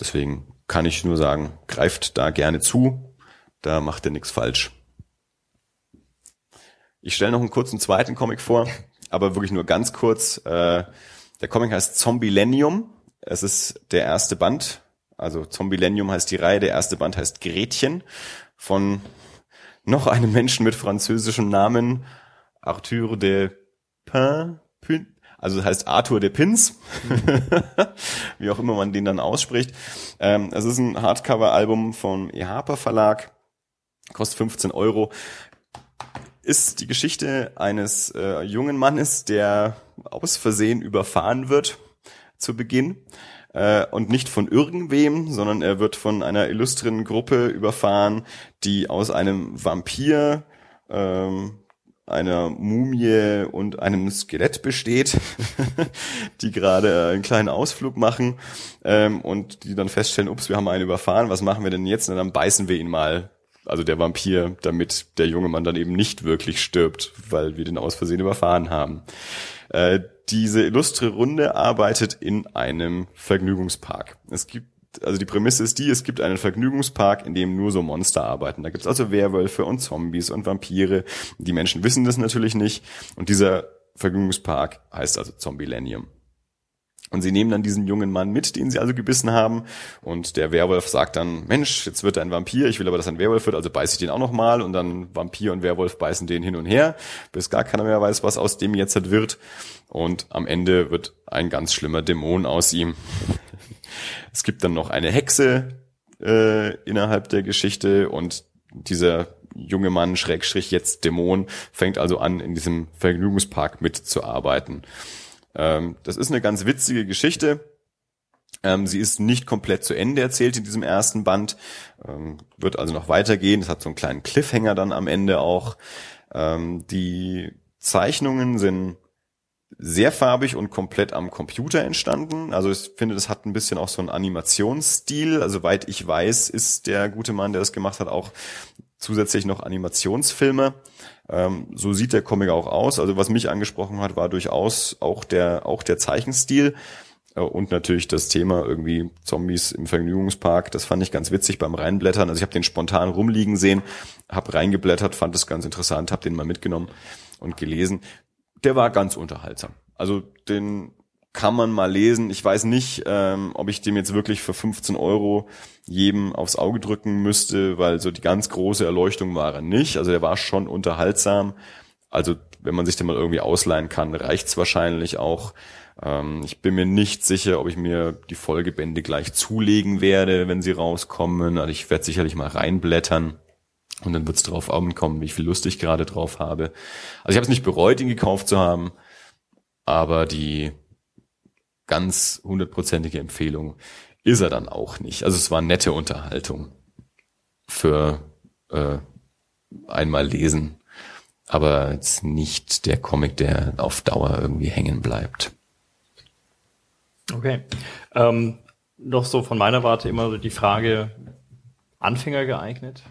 Deswegen kann ich nur sagen, greift da gerne zu, da macht ihr nichts falsch. Ich stelle noch einen kurzen zweiten Comic vor, aber wirklich nur ganz kurz. Äh, der Comic heißt Zombilenium. Es ist der erste Band. Also Zombilenium heißt die Reihe. Der erste Band heißt Gretchen von noch einem Menschen mit französischem Namen, Arthur de Pin, Pin also das heißt Arthur de Pins, wie auch immer man den dann ausspricht. Ähm, es ist ein Hardcover-Album vom EHAPA Verlag, kostet 15 Euro. Ist die Geschichte eines äh, jungen Mannes, der aus Versehen überfahren wird zu Beginn äh, und nicht von irgendwem, sondern er wird von einer illustren Gruppe überfahren, die aus einem Vampir, ähm, einer Mumie und einem Skelett besteht, die gerade einen kleinen Ausflug machen ähm, und die dann feststellen, ups, wir haben einen überfahren, was machen wir denn jetzt? Und dann beißen wir ihn mal also der Vampir, damit der junge Mann dann eben nicht wirklich stirbt, weil wir den aus Versehen überfahren haben. Äh, diese illustre Runde arbeitet in einem Vergnügungspark. Es gibt also die Prämisse ist die, es gibt einen Vergnügungspark, in dem nur so Monster arbeiten. Da gibt's also Werwölfe und Zombies und Vampire. Die Menschen wissen das natürlich nicht. Und dieser Vergnügungspark heißt also Zombilenium. Und sie nehmen dann diesen jungen Mann mit, den sie also gebissen haben. Und der Werwolf sagt dann, Mensch, jetzt wird er ein Vampir, ich will aber, dass er ein Werwolf wird, also beiße ich den auch noch mal. Und dann Vampir und Werwolf beißen den hin und her, bis gar keiner mehr weiß, was aus dem jetzt wird. Und am Ende wird ein ganz schlimmer Dämon aus ihm. es gibt dann noch eine Hexe äh, innerhalb der Geschichte und dieser junge Mann, Schrägstrich jetzt Dämon, fängt also an, in diesem Vergnügungspark mitzuarbeiten. Ähm, das ist eine ganz witzige Geschichte. Ähm, sie ist nicht komplett zu Ende erzählt in diesem ersten Band, ähm, wird also noch weitergehen. Es hat so einen kleinen Cliffhanger dann am Ende auch. Ähm, die Zeichnungen sind sehr farbig und komplett am Computer entstanden. Also ich finde, das hat ein bisschen auch so einen Animationsstil. Also weit ich weiß, ist der gute Mann, der das gemacht hat, auch zusätzlich noch Animationsfilme. Ähm, so sieht der Comic auch aus. Also was mich angesprochen hat, war durchaus auch der, auch der Zeichenstil. Äh, und natürlich das Thema irgendwie Zombies im Vergnügungspark, das fand ich ganz witzig beim Reinblättern. Also ich habe den spontan rumliegen sehen, habe reingeblättert, fand das ganz interessant, habe den mal mitgenommen und gelesen. Der war ganz unterhaltsam. Also den kann man mal lesen. Ich weiß nicht, ähm, ob ich dem jetzt wirklich für 15 Euro jedem aufs Auge drücken müsste, weil so die ganz große Erleuchtung war er nicht. Also er war schon unterhaltsam. Also wenn man sich den mal irgendwie ausleihen kann, reicht's wahrscheinlich auch. Ähm, ich bin mir nicht sicher, ob ich mir die Folgebände gleich zulegen werde, wenn sie rauskommen. Also ich werde sicherlich mal reinblättern. Und dann wird's drauf ankommen, wie viel Lust ich gerade drauf habe. Also ich habe es nicht bereut, ihn gekauft zu haben, aber die ganz hundertprozentige Empfehlung ist er dann auch nicht. Also es war nette Unterhaltung für äh, einmal lesen, aber jetzt nicht der Comic, der auf Dauer irgendwie hängen bleibt. Okay. Ähm, noch so von meiner Warte immer so die Frage, Anfänger geeignet?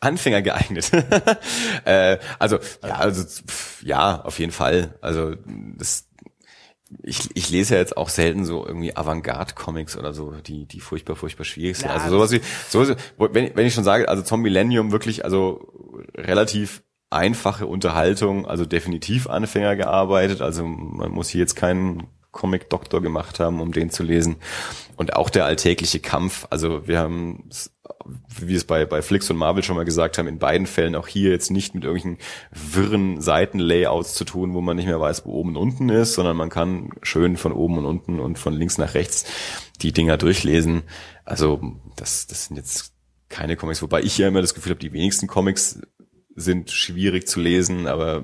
Anfänger geeignet. äh, also ja, also pff, ja, auf jeden Fall. Also das ich, ich lese ja jetzt auch selten so irgendwie Avantgarde-Comics oder so, die, die furchtbar, furchtbar schwierig sind. Ja, also sowas wie, sowas, wenn, wenn ich schon sage, also Zombie Millennium wirklich, also relativ einfache Unterhaltung, also definitiv Anfänger gearbeitet, also man muss hier jetzt keinen Comic-Doktor gemacht haben, um den zu lesen. Und auch der alltägliche Kampf, also wir haben wie es bei, bei Flix und Marvel schon mal gesagt haben, in beiden Fällen auch hier jetzt nicht mit irgendwelchen wirren Seitenlayouts zu tun, wo man nicht mehr weiß, wo oben und unten ist, sondern man kann schön von oben und unten und von links nach rechts die Dinger durchlesen. Also das, das sind jetzt keine Comics, wobei ich ja immer das Gefühl habe, die wenigsten Comics sind schwierig zu lesen, aber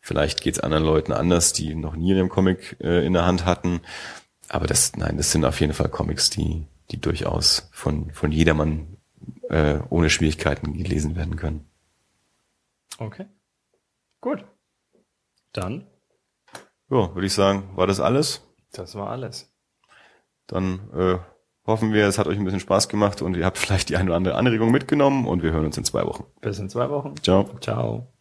vielleicht geht es anderen Leuten anders, die noch nie einen Comic äh, in der Hand hatten. Aber das, nein, das sind auf jeden Fall Comics, die, die durchaus von, von jedermann äh, ohne Schwierigkeiten gelesen werden können. Okay. Gut. Dann. Ja, würde ich sagen, war das alles? Das war alles. Dann äh, hoffen wir, es hat euch ein bisschen Spaß gemacht und ihr habt vielleicht die eine oder andere Anregung mitgenommen und wir hören uns in zwei Wochen. Bis in zwei Wochen. Ciao. Ciao.